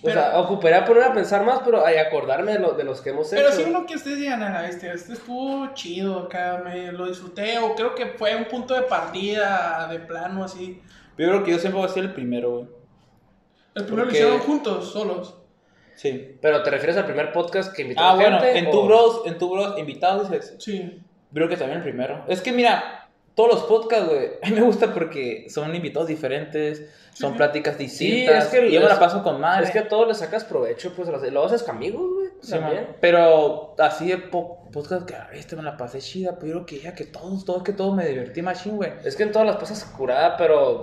O Pero- sea, ocuparía poner a pensar más, pero ay, acordarme de, lo- de los que hemos hecho. Pero sí uno que ustedes digan a la bestia, este estuvo chido acá, me lo disfruté, o creo que fue un punto de partida de plano así. Yo creo que yo siempre voy a ser el primero, güey. El primero Porque- lo hicieron juntos, solos. Sí. Pero te refieres al primer podcast que invitó Ah, bueno, gente, en o- tu bros, en tu bros, invitados, dices. Sí. Creo que también el primero. Es que mira, todos los podcasts, güey, a mí me gusta porque son invitados diferentes, son Sí. pláticas distintas. es que y yo me la paso con madre. Es que a todos le sacas provecho, pues lo haces con amigos, güey. Sí, también. man. Pero así de po- podcast que, "Ah, este me la pasé chida, pero yo creo que ya que todos, todos, que todos me divertí machín, güey. Es que en todas las pasas curada, pero.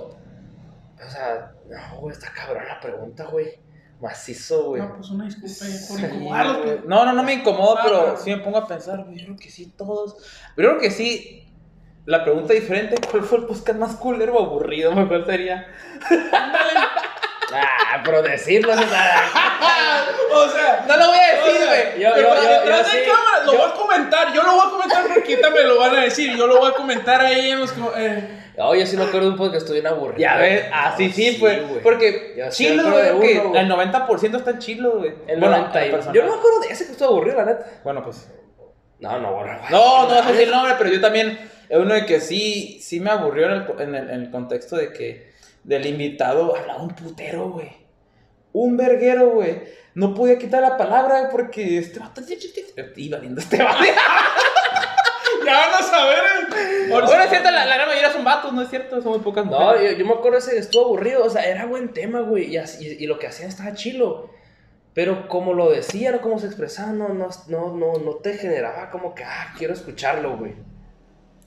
O sea, no, güey, está cabrón la pregunta, güey. Macizo, güey. No, pues una disculpa por Sí, incomodarlos. güey. No, no, no me incomodo, Ah, pero pero- sí me pongo a pensar, güey, yo creo que sí, todos. Pero yo creo que sí. La pregunta diferente, ¿cuál fue el podcast más culero o aburrido? ¿Cuál sería? Ah, pero decirlo, o sea, o sea, No lo voy a o decir, sea, güey. yo- pero yo- yo- detrás yo de sí, cámara, lo yo- voy a comentar, yo lo voy a comentar porque me lo van a decir, yo lo voy a comentar ahí en los eh, Oye, sí me acuerdo de un podcast que estuve bien aburrido. Ya ves, así sí, pues. güey. Porque Yo chilo, güey, que el 90% está chilo, güey. El Bueno, 90 y- el personal. Yo no me acuerdo de ese que estuvo aburrido, la neta. Bueno, pues. No, no, bueno, güey. No, no vas a decir el nombre, pero yo también. Es uno de que sí, sí me aburrió en el, en el, en el contexto de que del invitado hablaba un putero, güey. Un verguero, güey. No podía quitar la palabra güey, porque este vato. Iba viendo este vato. ya van a saber, eh. Bueno, es cierto, la, la gran mayoría son vatos, ¿no es cierto? Son muy pocas No, yo, yo me acuerdo ese estuvo aburrido, o sea, era buen tema, güey, y, así- y, y lo que hacían estaba chilo. Pero como lo decían o como se expresaban, no, no, no, no, no te generaba como que, ah, quiero escucharlo, güey.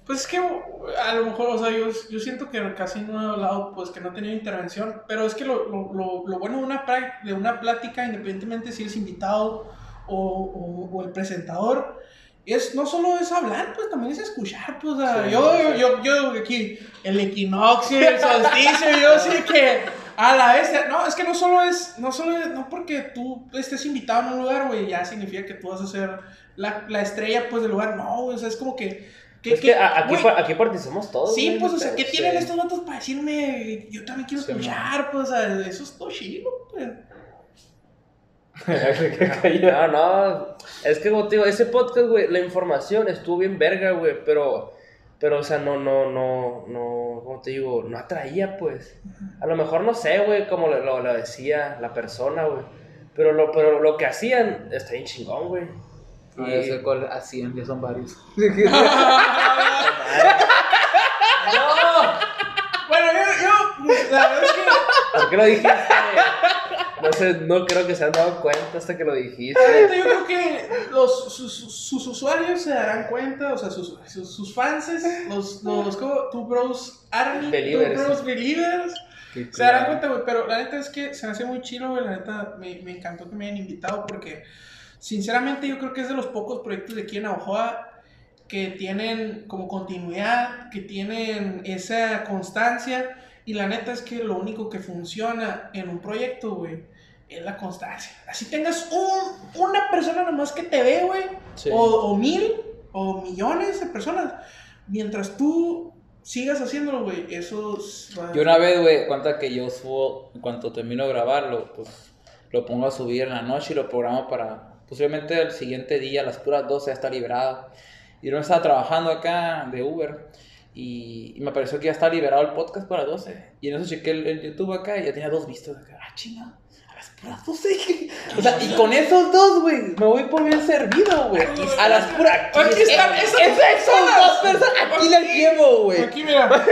Pues es que a lo mejor, o sea, yo, yo siento que casi no he hablado, pues que no he tenido intervención, pero es que lo, lo, lo, lo bueno de una, de una plática, independientemente si eres invitado o, o, o el presentador, es no solo es hablar, pues también es escuchar, pues, o sea, Sí, yo, sí. yo, yo, aquí, el equinoccio, el solsticio, yo sí que, a la vez, no, es que no solo es, no solo es, no porque tú estés invitado en un lugar, güey, ya significa que tú vas a ser la, la estrella, pues, del lugar, no, güey, o sea, es como que... es que aquí, pa- aquí participamos todos. Sí, pues, o sea, ¿qué sí. tienen estos datos para decirme? Yo también quiero Sí, escuchar, pues, o sea, eso es todo chido, pues. No, no, es que, como te digo, ese podcast, güey, la información estuvo bien verga, güey, pero, pero, o sea, no, no, no, no, como te digo, no atraía, pues. A lo mejor, no sé, güey, como lo, lo, lo decía la persona, güey, pero lo, pero lo que hacían está bien chingón, güey. No, Y- yo sé cuál, así ya son varios. ¡No! Bueno, yo, yo, la verdad es que. ¿Por qué lo dijiste? No sé, no creo que se han dado cuenta hasta que lo dijiste. La neta, yo creo que los, sus, sus- sus usuarios se darán cuenta, o sea, sus, sus, sus fans, los, los, ¿cómo? Two Bros Army, Believers. Two Bros Believers, se darán cuenta, güey, pero la neta es que se me hace muy chido, güey, la neta me, me encantó que me hayan invitado porque, sinceramente, yo creo que es de los pocos proyectos de aquí en Navajoa que tienen como continuidad, que tienen esa constancia, y la neta es que lo único que funciona en un proyecto, güey, es la constancia. Así tengas un, una persona nomás que te ve, güey, Sí. o, o mil, o millones de personas, mientras tú sigas haciéndolo, güey, eso es- Yo una vez, güey, cuenta que yo subo, en cuanto termino de grabarlo, pues lo pongo a subir en la noche y lo programo para, posiblemente el siguiente día, a las puras 12 ya está liberado. Y yo estaba trabajando acá de Uber y, y me pareció que ya está liberado el podcast para 12. Y en eso chequé el, el YouTube acá y ya tenía dos vistas acá. Ah, chinga, a las puras 12. o sea, y con esos dos, güey, me voy por bien servido, güey. A las puras. Aquí están Es- esas esas personas. dos personas. Aquí las llevo, güey. Aquí, mira.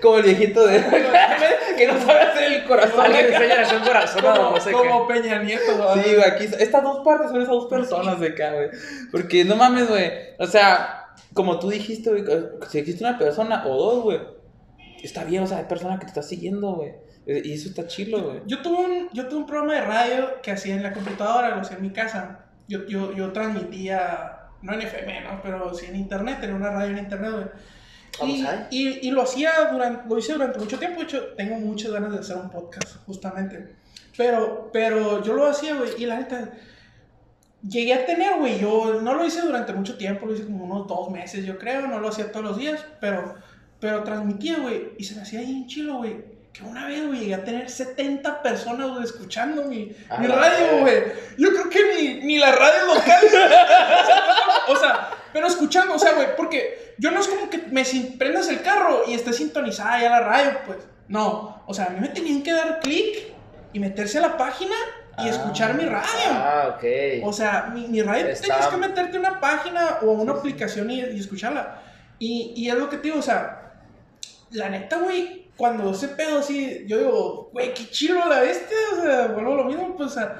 Como el viejito de. que no sabe hacer el corazón. Alguien acá. enseña un corazón o Como, no sé como Peña Nieto, ¿verdad? Sí, güey, aquí. Estas dos partes son esas dos personas de acá, güey. Porque no mames, güey. O sea, como tú dijiste, güey, si existe una persona o dos, güey, está bien, o sea, hay personas que te están siguiendo, güey. Y eso está chilo, güey. Yo tuve, un, yo tuve un programa de radio que hacía en la computadora, lo hacía en mi casa. Yo, yo, yo transmitía, no en FM, ¿no? Pero sí en internet, tenía una radio en internet, güey. Y, Vamos ahí. y, y lo hacía durante, lo hice durante mucho tiempo, de hecho, tengo muchas ganas de hacer un podcast, justamente. Pero, pero yo lo hacía, güey, y la neta, llegué a tener, güey, yo no lo hice durante mucho tiempo, lo hice como unos dos meses, yo creo, no lo hacía todos los días, pero, pero transmitía, güey, y se me hacía bien chilo, güey. Que una vez, güey, llegué a tener 70 personas, güey, escuchando mi, A mi radio, güey. Yo creo que ni, ni la radio local. o sea, pero escuchando, o sea, güey, porque yo no es como que me prendas el carro y esté sintonizada ya la radio, pues. No, o sea, a mí me tenían que dar clic y meterse a la página y Ah. escuchar mi radio. Ah, ok. O sea, mi, mi radio Está- tenías que meterte a una página o a una aplicación y, y escucharla. Y, y es lo que te digo, o sea, la neta, güey, cuando ese pedo así, yo digo, güey, qué chido la bestia, o sea, vuelvo a lo mismo, pues, o sea,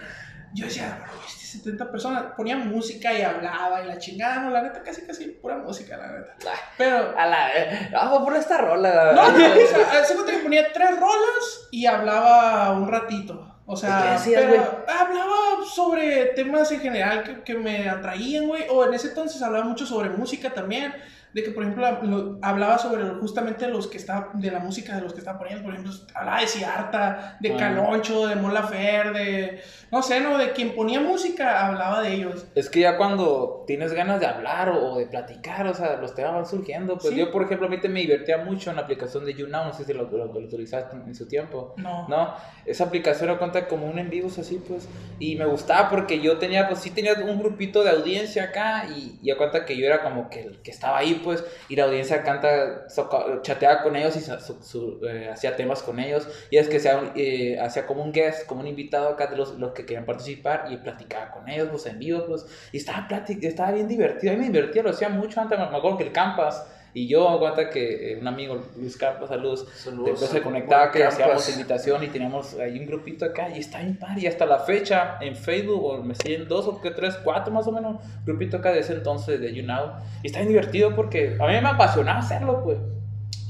yo decía, este 70 personas, ponía música y hablaba y la chingada, no, la neta, casi, casi pura música, la neta. Pero, A la. eh, Vamos por esta rola. no, no, o sea, hace cuenta que ponía tres rolas y hablaba un ratito. O ¿Y qué sea, decías, pero hablaba sobre temas en general que, que me atraían, güey. O en ese entonces hablaba mucho sobre música también. De que, por ejemplo, lo- hablaba sobre justamente los que estaba, de la música de los que estaba poniendo. Por ejemplo, hablaba de Ciarta, de Ah. Caloncho, de Mola Fer, de. No sé, ¿no? De quien ponía música, hablaba de ellos. Es que ya cuando tienes ganas de hablar o, o de platicar, o sea, los temas van surgiendo. Pues Sí. yo, por ejemplo, a mí te me divertía mucho en la aplicación de YouNow, no sé si lo, lo, lo utilizaste en, su tiempo. No. No, esa aplicación lo cuenta como un en vivo así, pues. Y me gustaba porque yo tenía, pues sí tenía un grupito de audiencia acá y, y a cuenta que yo era como que el que estaba ahí, pues. Y la audiencia canta, soca- chateaba con ellos y sa- su- su- eh, hacía temas con ellos. Y es que eh, hacía como un guest, como un invitado acá de los, los que querían participar y platicaba con ellos, pues en vivo, pues. Y estaba, platic estaba bien divertido. A mí me divertía, lo hacía mucho antes. Me acuerdo que el Campas Y yo me cuenta que eh, un amigo, Luis Campos, saludos, Saludos, después se conectaba que hacíamos Campas. invitación y teníamos ahí un grupito acá y está en par y hasta la fecha en Facebook o me siguen dos o que tres, cuatro más o menos, grupito acá de ese entonces de YouNow y está bien divertido porque a mí me apasionaba hacerlo pues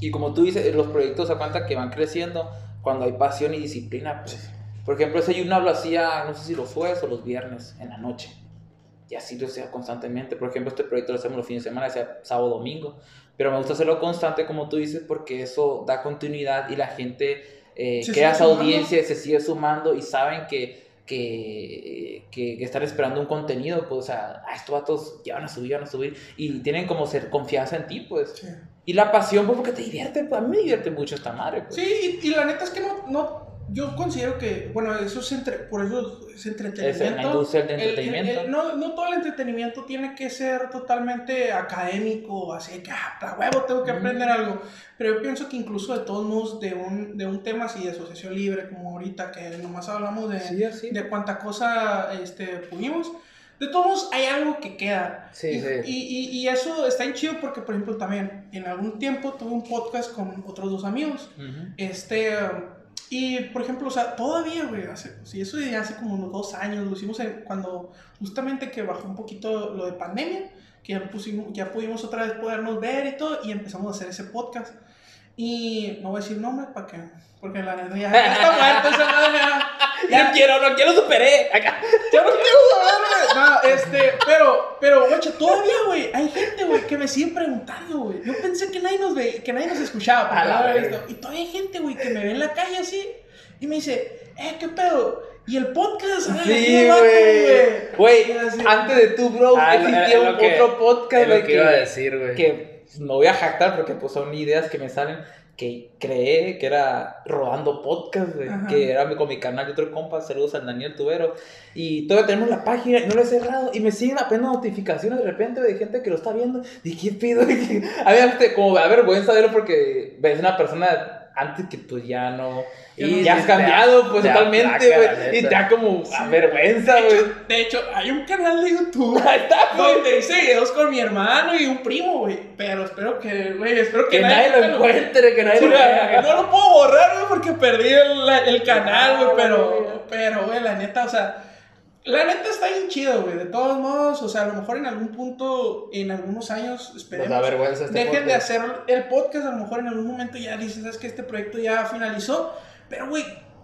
y como tú dices, los proyectos a cuenta que van creciendo cuando hay pasión y disciplina pues. Por ejemplo, ese YouNow lo hacía, no sé si los jueves o los viernes en la noche y así lo hacía constantemente. Por ejemplo, este proyecto lo hacemos los fines de semana, sea sábado, domingo. Pero me gusta hacerlo constante, como tú dices, porque eso da continuidad y la gente eh, crea esa audiencia, se sigue sumando y saben que, que, que, están esperando un contenido. Pues, o sea, ah, estos vatos ya van a subir, ya van a subir. Y tienen como ser confianza en ti, pues. Sí. Y la pasión, pues, porque te divierte. Pues, a mí me divierte mucho esta madre, pues. Sí, y, y la neta es que no, no, yo considero que, bueno, eso es entre, por eso es Es en entretenimiento. industria del El- el- entretenimiento. el- no, no todo el entretenimiento tiene que ser totalmente académico, así que, ah, a huevo, tengo que Mm. aprender algo. Pero yo pienso que incluso de todos modos, de un, de un tema así de asociación libre, como ahorita, que nomás hablamos de, Sí, así. de cuánta cosa este, pudimos, de todos modos hay algo que queda. Sí, y, sí. Y, y- y eso está en chido porque, por ejemplo, también en algún tiempo tuve un podcast con otros dos amigos. Ujú. Este, um, y por ejemplo, o sea, todavía, güey, hace, sí, eso ya hace como unos dos años, lo hicimos cuando justamente que bajó un poquito lo de pandemia, que ya, pusimos, ya pudimos otra vez podernos ver y todo, y empezamos a hacer ese podcast. Y no voy a decir nombres para que, porque la neta ya, ya está muerto esa madre, ya. No quiero, no quiero, superé. Acá. Ya no quiero saber, güey. No, este, pero, pero, guacho, todavía, güey, hay gente, güey, que me sigue preguntando, güey. Yo pensé que nadie nos ve, que nadie nos escuchaba. porque la visto. Y todavía hay gente, güey, que me ve en la calle así y me dice, eh, ¿qué pedo? ¿Y el podcast? Sí, güey. Güey, antes de tú, bro, Ah, lo- existía lo que- otro podcast, lo güey, que iba a decir, güey. que no voy a jactar porque pues son ideas que me salen, que creé que era Rodando Podcast, güey, que era mi- con mi canal de otro compa, saludos al Daniel Tubero, y todavía tenemos la página y no lo he cerrado, y me siguen apenas notificaciones de repente de gente que lo está viendo, y qué pido, a mí me- como da vergüenza verlo porque ves una persona antes que pues ya no... Y ya sí has da- cambiado, pues te da totalmente, güey. Y te da como a vergüenza, güey. de hecho, hay un canal de YouTube Ahí está, güey. donde hice videos con mi hermano y un primo, güey. Pero espero que, güey, espero que, Que nadie lo encuentre, que nadie Sí, lo vea. no lo puedo borrar, güey, porque perdí el, el canal, güey, Ah, pero, güey. pero, güey, la neta, o sea, la neta está bien chido, güey, de todos modos, o sea, a lo mejor en algún punto, en algunos años, Nos esperemos, da vergüenza este dejen de hacer el podcast, a lo mejor en algún momento ya dices, sabes que este proyecto ya finalizó, pero, güey,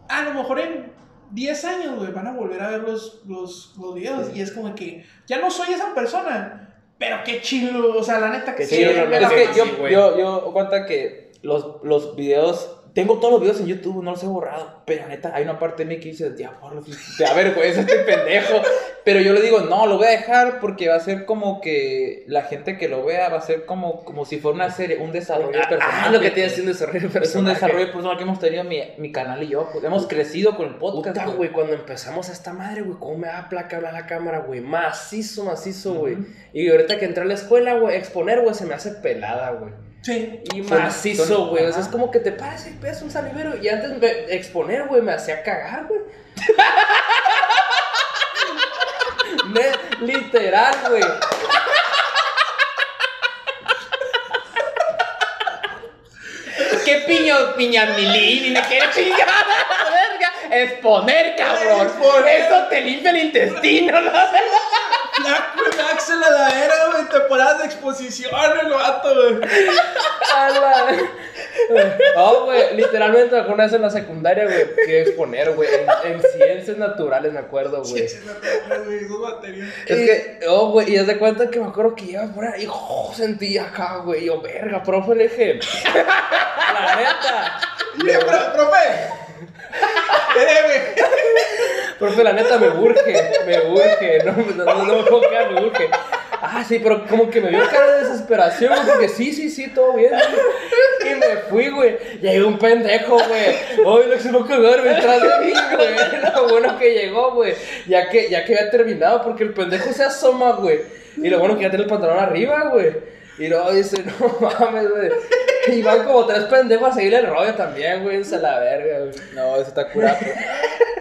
a lo mejor en 10 años, güey, van a volver a ver los, los, los videos, y es como que, ya no soy esa persona, pero qué chido, o sea, la neta que Qué sí, chido, no, la es que yo, yo, yo cuenta que los, los videos, tengo todos los videos en YouTube, no los he borrado, pero neta, hay una parte de mí que dice, ya, borra, te da vergüenza este pendejo, pero yo le digo, no, lo voy a dejar porque va a ser como que la gente que lo vea va a ser como, como si fuera una serie, un desarrollo personal. Ah, lo que tiene es un desarrollo personal. Es un desarrollo personal que hemos tenido mi, mi canal y yo, pues hemos crecido con el podcast. Puta, güey. cuando empezamos esta madre, güey, cómo me da placa hablar a la cámara, güey. Macizo, macizo, güey. Y ahorita que entré a la escuela, güey, exponer, güey, se me hace pelada, güey. Sí. Y Son- macizo, güey. O sea, es como que te paras y pegas un salivero. Y antes me- exponer, güey, me hacía cagar, güey. Literal, güey. ¿Qué piño, piñamilín? ¿Y me quiere chingar a la verga? Exponer, cabrón. Exponer. Eso te limpia el intestino, ¿no? Max en la ladera, güey, temporadas de exposición, el vato, güey. No, güey, literalmente alguna vez en la secundaria, güey, que exponer, güey, en, en ciencias naturales, me acuerdo, güey. Sí, no, güey, esos baterías. Es que, oh, güey, y haz de cuenta que me acuerdo que iba por ahí, y oh, sentí acá, güey, y yo, verga, profe, le dije, la neta, Mira, pro- profe. Eh, profe, la neta me urge, me urge, no, no, me puedo me urge. Ah, sí, pero como que me vio cara de desesperación, porque sí, sí, sí, todo bien. Y me fui, güey, hay un pendejo, güey, hoy lo que se va a cagar detrás de mí, güey, lo bueno que llegó, güey, ya que, ya que había terminado, porque el pendejo se asoma, güey, y lo bueno que ya tiene el pantalón arriba, güey. Y luego dice, no mames, güey. Y van como tres pendejos a seguirle el rollo también, güey. Se la verga, güey. No, eso está curado.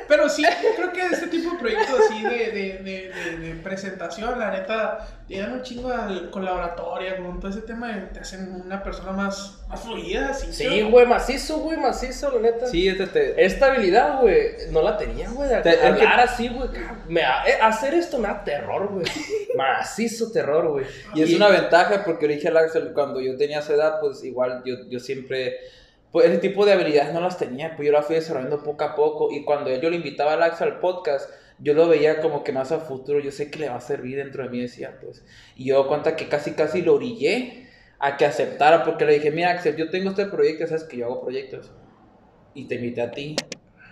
pero sí, creo que este tipo de proyectos así de, de, de, de, de presentación, la neta, te dan un chingo con la oratoria, con todo ese tema, de- te hacen una persona más, más fluida, así. Sí, güey, macizo, güey, macizo, la neta. Sí, este te... Esta habilidad, güey, no la tenía, güey. de Te- es que- Hablar así, güey. me eh, hacer esto me da terror, güey. Macizo terror, güey. Y es una ventaja porque le dije al Axel, cuando yo tenía esa edad, pues igual yo, yo siempre, pues ese tipo de habilidades no las tenía, pues yo las fui desarrollando poco a poco. Y cuando yo lo invitaba al Axel al podcast, yo lo veía como que más a futuro, yo sé que le va a servir dentro de mí, decía, pues. Y yo cuenta que casi, casi lo orillé a que aceptara, porque le dije, mira Axel, yo tengo este proyecto, sabes que yo hago proyectos. Y te invité a ti.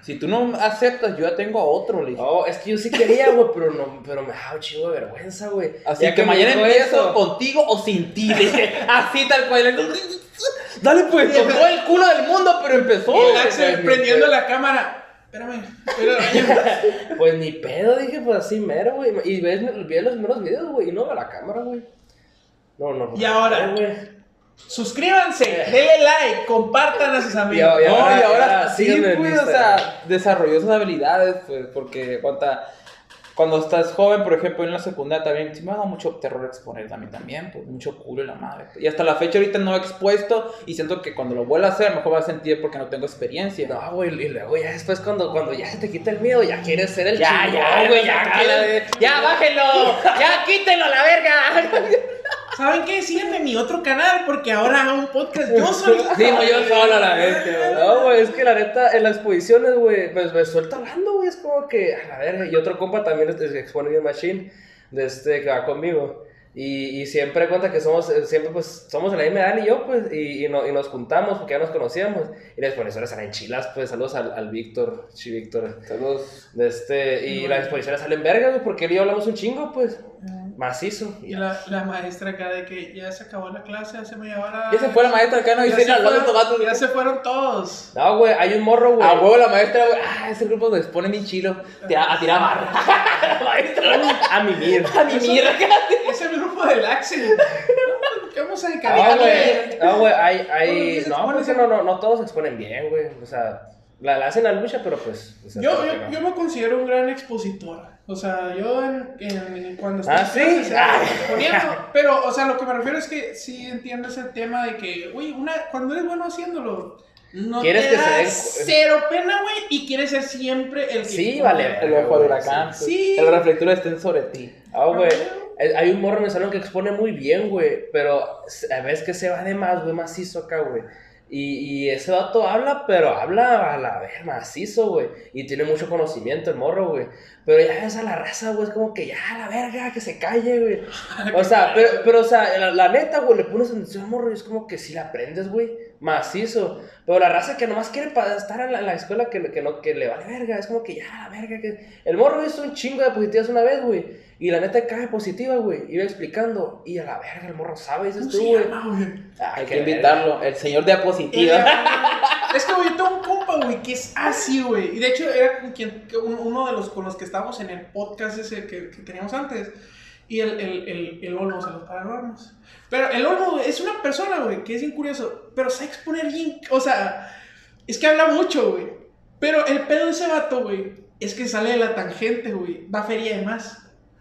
Si tú no aceptas, yo ya tengo a otro, le dije. No, es que yo sí quería, güey, pero, no, pero me daba un chingo de vergüenza, güey. Así que, me mañana empiezo eso. contigo o sin ti. le dije, así tal cual. Dale pues, todo el culo del mundo, pero empezó. Y el Axel güey, prendiendo la cámara. Espérame, espérame. Pues ni pedo, dije, pues así mero, güey. Y ves, vi los primeros videos, güey, y no a la cámara, güey. No, no. Y ahora, güey. Suscríbanse, denle like, compartan a sus amigos. Y ahora- y ahora ya, sí, en pues, o sea, desarrolló esas habilidades, pues, porque cuanta, cuando estás joven, por ejemplo, en la secundaria también, sí me ha dado mucho terror exponer también, también, pues, mucho culo y la madre. Y hasta la fecha ahorita no he expuesto y siento que cuando lo vuelva a hacer, mejor va a sentir porque no tengo experiencia. No, güey, y luego ya después cuando, cuando ya se te quita el miedo, ya quieres ser el Ya, chingón, ya, güey, ya, quieres- la- ya, bájenlo, ya, quítenlo a la verga. ¿Saben qué? Síganme en mi otro canal porque ahora hago un podcast yo solito. Sí, no, yo solo a la vez, güey. No, güey, es que la neta, en las exposiciones, güey, me, me suelto hablando, güey, es como que, a la verga, y otro compa también es, es que expone bien machine, de este, que va conmigo, y, y siempre cuenta que somos, eh, siempre pues, somos de la misma edad y yo, pues, y, y, no- y nos juntamos porque ya nos conocíamos, y las exposiciones salen chilas, pues, saludos al, al Víctor, sí, Víctor, Saludos. de este, y las exposiciones salen vergas, güey, porque él y yo hablamos un chingo, pues, macizo, Y la, la maestra acá de que ya se acabó la clase hace media hora. Ya se fue la maestra acá, no Ya dice se fueron- estos vatos. Ya se fueron todos. No, güey, hay un morro, güey. A huevo la maestra, güey. Ah, ese grupo donde expone bien chilo. Tira- a tirar barra. La maestra. A mimir. A mi mierda. Es el grupo del Axel. ¿Qué vamos a Ah, güey. No, güey, hay, hay... No, exponen porque no, no, no todos se exponen bien, güey. O sea, la, la hacen la lucha, pero pues... o sea, Yo, yo, no. yo me considero un gran expositor. O sea, yo en, en- cuando estoy ¿Ah, sí? en clase, o sea, Ah. Pero, o sea, lo que me refiero es que sí entiendo ese tema de que, güey, una, cuando eres bueno haciéndolo, no Quieres te que da se den- cero pena, güey, y quieres ser siempre el que Sí, vale. El ojo del huracán. Sí. El reflector estén sobre ti. Ah, güey. Eh, Hay un morro en el salón que expone muy bien, güey. Pero a veces que se va de más, güey, macizo acá, güey. Y, y ese vato habla, pero habla a la ver macizo, güey. Y tiene mucho conocimiento el morro, güey. Pero ya ves a la raza, güey, es como que ya a la verga, que se calle, güey. O sea, pero, pero o sea, la, la neta, güey, le pones atención al morro y es como que si la aprendes, güey, macizo. Pero la raza que nomás quiere estar en la, en la escuela que, que, no, que le vale verga, es como que ya la verga. Que... El morro hizo un chingo de positivas una vez, güey. Y la neta cae positiva, güey. Iba explicando. Y a la verga, el morro sabe, dices ¿Cómo tú, güey. Ay, Hay que invitarlo. El señor diapositiva. Es que, güey, tengo un compa, güey, que es así, güey. Y de hecho, era con quien, que un- uno de los con los que estábamos en el podcast ese que, que teníamos antes. Y el, el, el, el Olmo se los paranormos. Pero el Olmo, güey, es una persona, güey, que es bien curioso. Pero sabe exponer bien. O sea, es que habla mucho, güey. Pero el pedo de ese vato, güey, es que sale de la tangente, güey. Va a feria de más.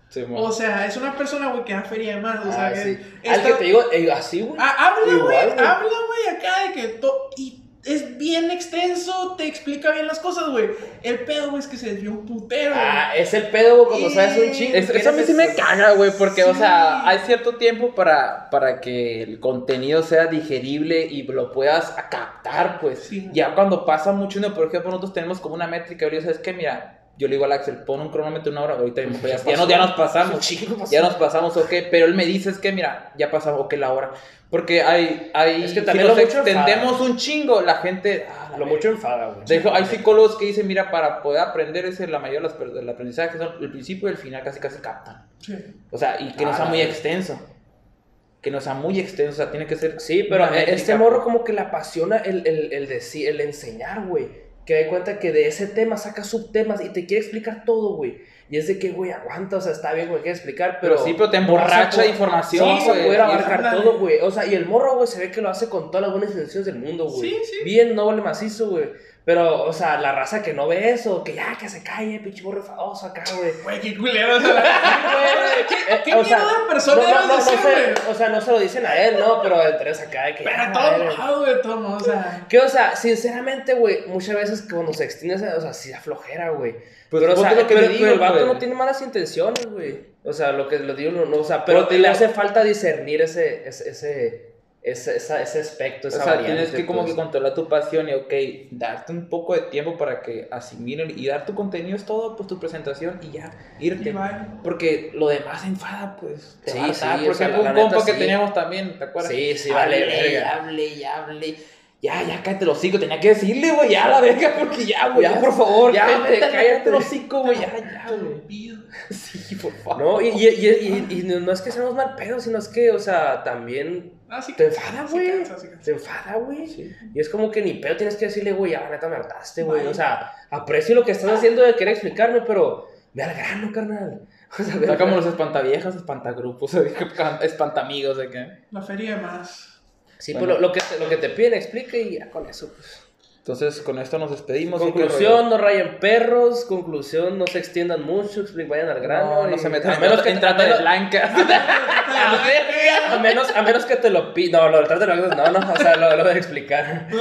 Sí. O sea, es una persona, güey, que va a feria de más. O sea, Ah, que sí. está- Al que te digo, eh, así, güey. Ah, habla, güey. habla, güey, acá de que to- y es bien extenso, te explica bien las cosas, güey. El pedo, güey, es que se desvió un putero. güey. Ah, es el pedo, güey, cuando Y- sabes un chingo. Es- eso a mí sí me caga, güey, porque, o sea, hay cierto tiempo para, para que el contenido sea digerible y lo puedas captar, pues. Sí. Ya cuando pasa mucho, ¿no? por ejemplo, nosotros tenemos como una métrica, digo, ¿sabes qué? Mira, yo le digo al Axel, pon un cronómetro una hora, ahorita mismo, ya, ya nos, ya nos pasamos. Ya nos pasamos, ok, pero él me dice, es que mira, ya pasamos, ok, la hora. Porque hay, hay Es que si también nos lo mucho extendemos un chingo, la gente... ah, Lo mucho enfada, güey. Hay psicólogos que dicen, mira, para poder aprender, ese la mayoría de las per- del aprendizaje son el principio y el final casi casi captan. Sí. O sea, y que no Ah, sea la muy extenso. Que no sea muy extenso, o sea, tiene que ser... Sí, pero métrica, este morro pues. como que le apasiona el, el, el, decir, el enseñar, güey. Que da cuenta que de ese tema saca subtemas y te quiere explicar todo, güey. Y es de que, güey, aguanta, o sea, está bien, güey, que explicar, pero. Pero sí, pero te emborracha de información, Sí, güey. puede Y abarcar todo, güey. O sea, y el morro, güey, se ve que lo hace con todas las buenas intenciones del mundo, güey. Sí, sí. Bien noble macizo, güey. Pero, o sea, la raza que no ve eso, que ya, que se calle, pinche enfadoso acá, güey. Güey, qué culero. o sea, Eh, qué o sea, mierda de persona no, no, no, de no ser, se, güey. o sea, no se lo dicen a él, ¿no? Pero entre acá de que. Pero ya, todo enojado de todo, o sea. Que, o sea, sinceramente, güey, muchas veces cuando se extiende, esa- o sea, sí da flojera, güey. Pues, pero, o sea, lo que pero, le pero el digo, vato güey. no tiene malas intenciones, güey. O sea, lo que le digo, no, no, o sea, pero Pero te le digo- hace falta discernir ese, ese, ese, ese, esa- ese aspecto, O esa sea, variante, tienes que como pues. que controlar tu pasión y, ok, darte un poco de tiempo para que asimilen y dar tu contenido es todo, pues tu presentación y ya, irte. Porque lo demás enfada, pues. Te Sí, va a sí, Por o ejemplo, un compa que sí. teníamos también, ¿te acuerdas? Sí, sí, vale, hable, verga. hable, y hable. Ya, ya, cállate los hocico, tenía que decirle, güey, ya la verga, porque ya, güey. Ya, por favor, ya, cállate, cállate. los hocico, güey, ya, ya, güey. Pido. Sí, por favor. No, y, y, y, y- y no es que seamos mal pedo, sino es que, o sea, también Ah, sí te enfada, sí güey. Se enfada, güey. Sí. Y es como que ni pedo tienes que decirle, güey, ya, neta, me hartaste, güey. O sea, aprecio lo que estás haciendo de querer explicarme, pero ve al grano, carnal. O sea, ve grano. los espantaviejas, espantagrupos, espantamigos, ¿de qué? La feria más. Sí, Bueno. pues lo, lo que te, lo que te piden, explique y ya con eso, pues. Entonces, con esto nos despedimos. ¿y qué Conclusión, no rayen perros. Conclusión, no se extiendan mucho. Vayan al grano. No, no y- se metan a menos que en trata a de blancas. A menos, a menos que te lo pidan. No, lo del trato de blancas, no, no, o sea, lo, lo voy a explicar.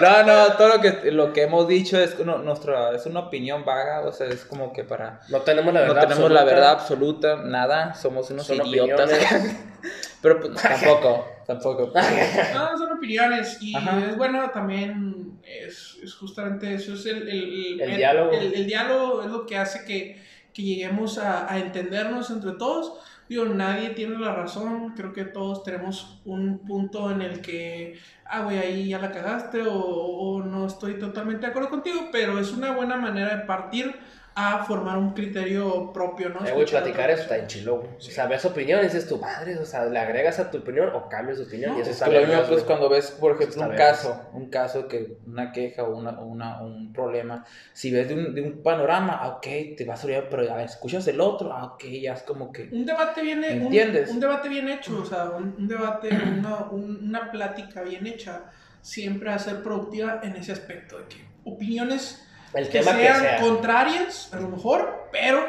No, no, todo lo que, lo que hemos dicho es, uno- nuestra, es una opinión vaga, o sea, es como que para... No tenemos la No verdad. tenemos la absoluta. verdad absoluta, nada, somos unos Son idiotas. Pero pues, tampoco, tampoco. No, son opiniones y Ajá. es bueno también, es, es justamente eso, es el, el, El diálogo. El, el diálogo es lo que hace que, que lleguemos a, a entendernos entre todos. Digo, nadie tiene la razón, creo que todos tenemos un punto en el que, ah, güey, ahí ya la cagaste o, o no estoy totalmente de acuerdo contigo, pero es una buena manera de partir a formar un criterio propio, ¿no? Eh, güey, platicar eso está en chilo, güey. O sea, ves opinión y dices tu madre, o sea, le agregas a tu opinión o cambias tu opinión No, y eso Es está que lo mismo, pues, cuando ves, por ejemplo, un caso, un caso que, una queja o una, una- un problema, si ves de un, de un panorama, ah, ok, te vas a olvidar, pero a ver, escuchas el otro, ah, ok, ya es como que... Un debate bien, un- ¿Entiendes? Un, debate bien hecho, o sea, un, un debate, una, un- una plática bien hecha, siempre va a ser productiva en ese aspecto, de que opiniones El que tema que sean sea. contrarias, a lo mejor, pero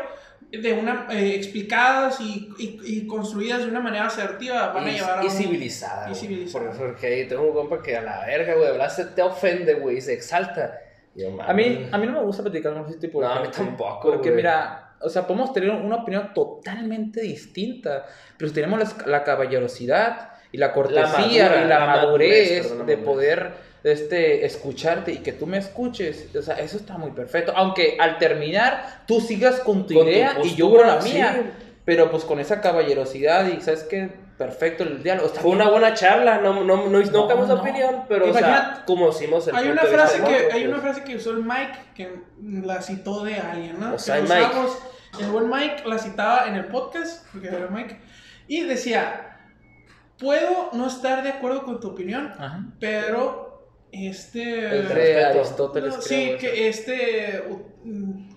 de una eh, explicadas y, y- y construidas de una manera asertiva van a Y, llevar a y un- civilizada. y civilizada. Porque, porque ahí tengo un compa que a la verga, güey, hablaste, te ofende, güey, y se exalta. Yo, A mí, a mí no me gusta platicar con ese tipo de No, a mí gente, tampoco, Porque güey. mira, o sea, podemos tener una opinión totalmente distinta, pero si tenemos la, la caballerosidad y la cortesía madura, y la, la madurez, madurez, perdón, la de madurez. poder este, escucharte y que tú me escuches, o sea, eso está muy perfecto. Aunque al terminar tú sigas con tu con tu idea y yo con la sí. mía, pero pues con esa caballerosidad y sabes que perfecto el diálogo. Está Fue bien. una buena charla, no, no, no, no, No, cambiamos de no. opinión, pero o sea, Imagínate- conocimos el Hay una, frase que, hay una pues. frase que usó el Mike que la citó de alguien, ¿no? O sea, Que Mike. usamos- el buen Mike la citaba en el podcast, porque era Mike, y decía, puedo no estar de acuerdo con tu opinión, Ajá. pero este... Entre. Aristóteles, no, creo, sí, eso. que este...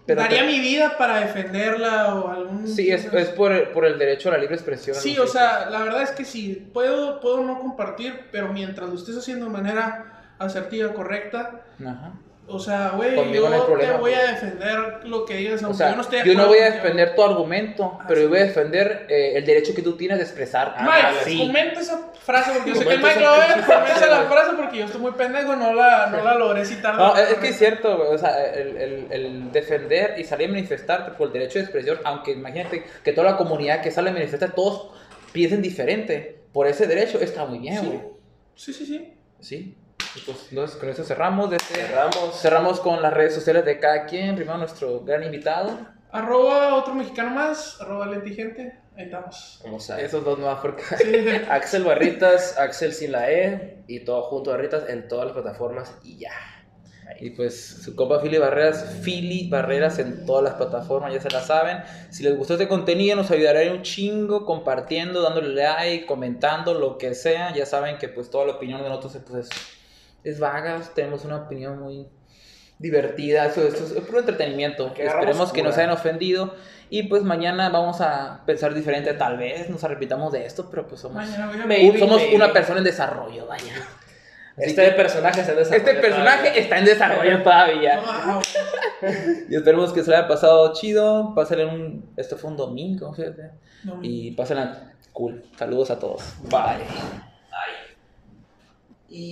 Pero daría te- mi vida para defenderla o algún... Sí, es, es por, el, por el derecho a la libre expresión. Sí, o sea, la verdad es que sí, puedo, puedo no compartir, pero mientras lo estés haciendo de manera asertiva, correcta, Ajá. O sea, güey, yo no hay te problema. voy a defender lo que digas, O aunque sea, yo no esté de yo no acuerdo voy a defender tu argumento, Ah, pero sí. yo voy a defender eh, el derecho que tú tienes de expresar. Ah, Mike, sí. comenta esa frase porque yo sé que Mike lo ve, comenta la frase porque yo estoy muy pendejo, no la, no la logré citar. No, es, que es cierto, güey, o sea, el, el- el defender y salir a manifestarte por el derecho de expresión, aunque imagínate que toda la comunidad que sale a manifestar, todos piensen diferente, por ese derecho está muy bien, Sí. güey. Sí, sí, sí. Sí. Y pues, entonces, con eso cerramos. De este, Cerramos. cerramos con las redes sociales de cada quien. Primero nuestro gran invitado. Arroba otro mexicano más, arroba lentigente, ahí estamos. Vamos a Esos dos más porque... Sí, Axel Barritas, Axel sin la E y todo junto Barritas en todas las plataformas y ya. Y pues su compa Philly Barreras, Philly Barreras en todas las plataformas, ya se la saben. Si les gustó este contenido, nos ayudará un chingo compartiendo, dándole like, comentando, lo que sea. Ya saben que pues toda la opinión de nosotros pues, es, es vaga, tenemos una opinión muy divertida, eso, eso es puro entretenimiento. Esperemos que no cura. se hayan ofendido. Y pues mañana vamos a pensar diferente, tal vez nos arrepintamos de esto, pero pues somos, Mañana somos una persona en desarrollo, vaya. Este que personaje está en desarrollo este personaje todavía. está en desarrollo todavía. Wow. Y esperemos que se le haya pasado chido. Pásenle un. Esto fue un domingo, fíjate. No, Y pásenla cool. Saludos a todos. Bye. y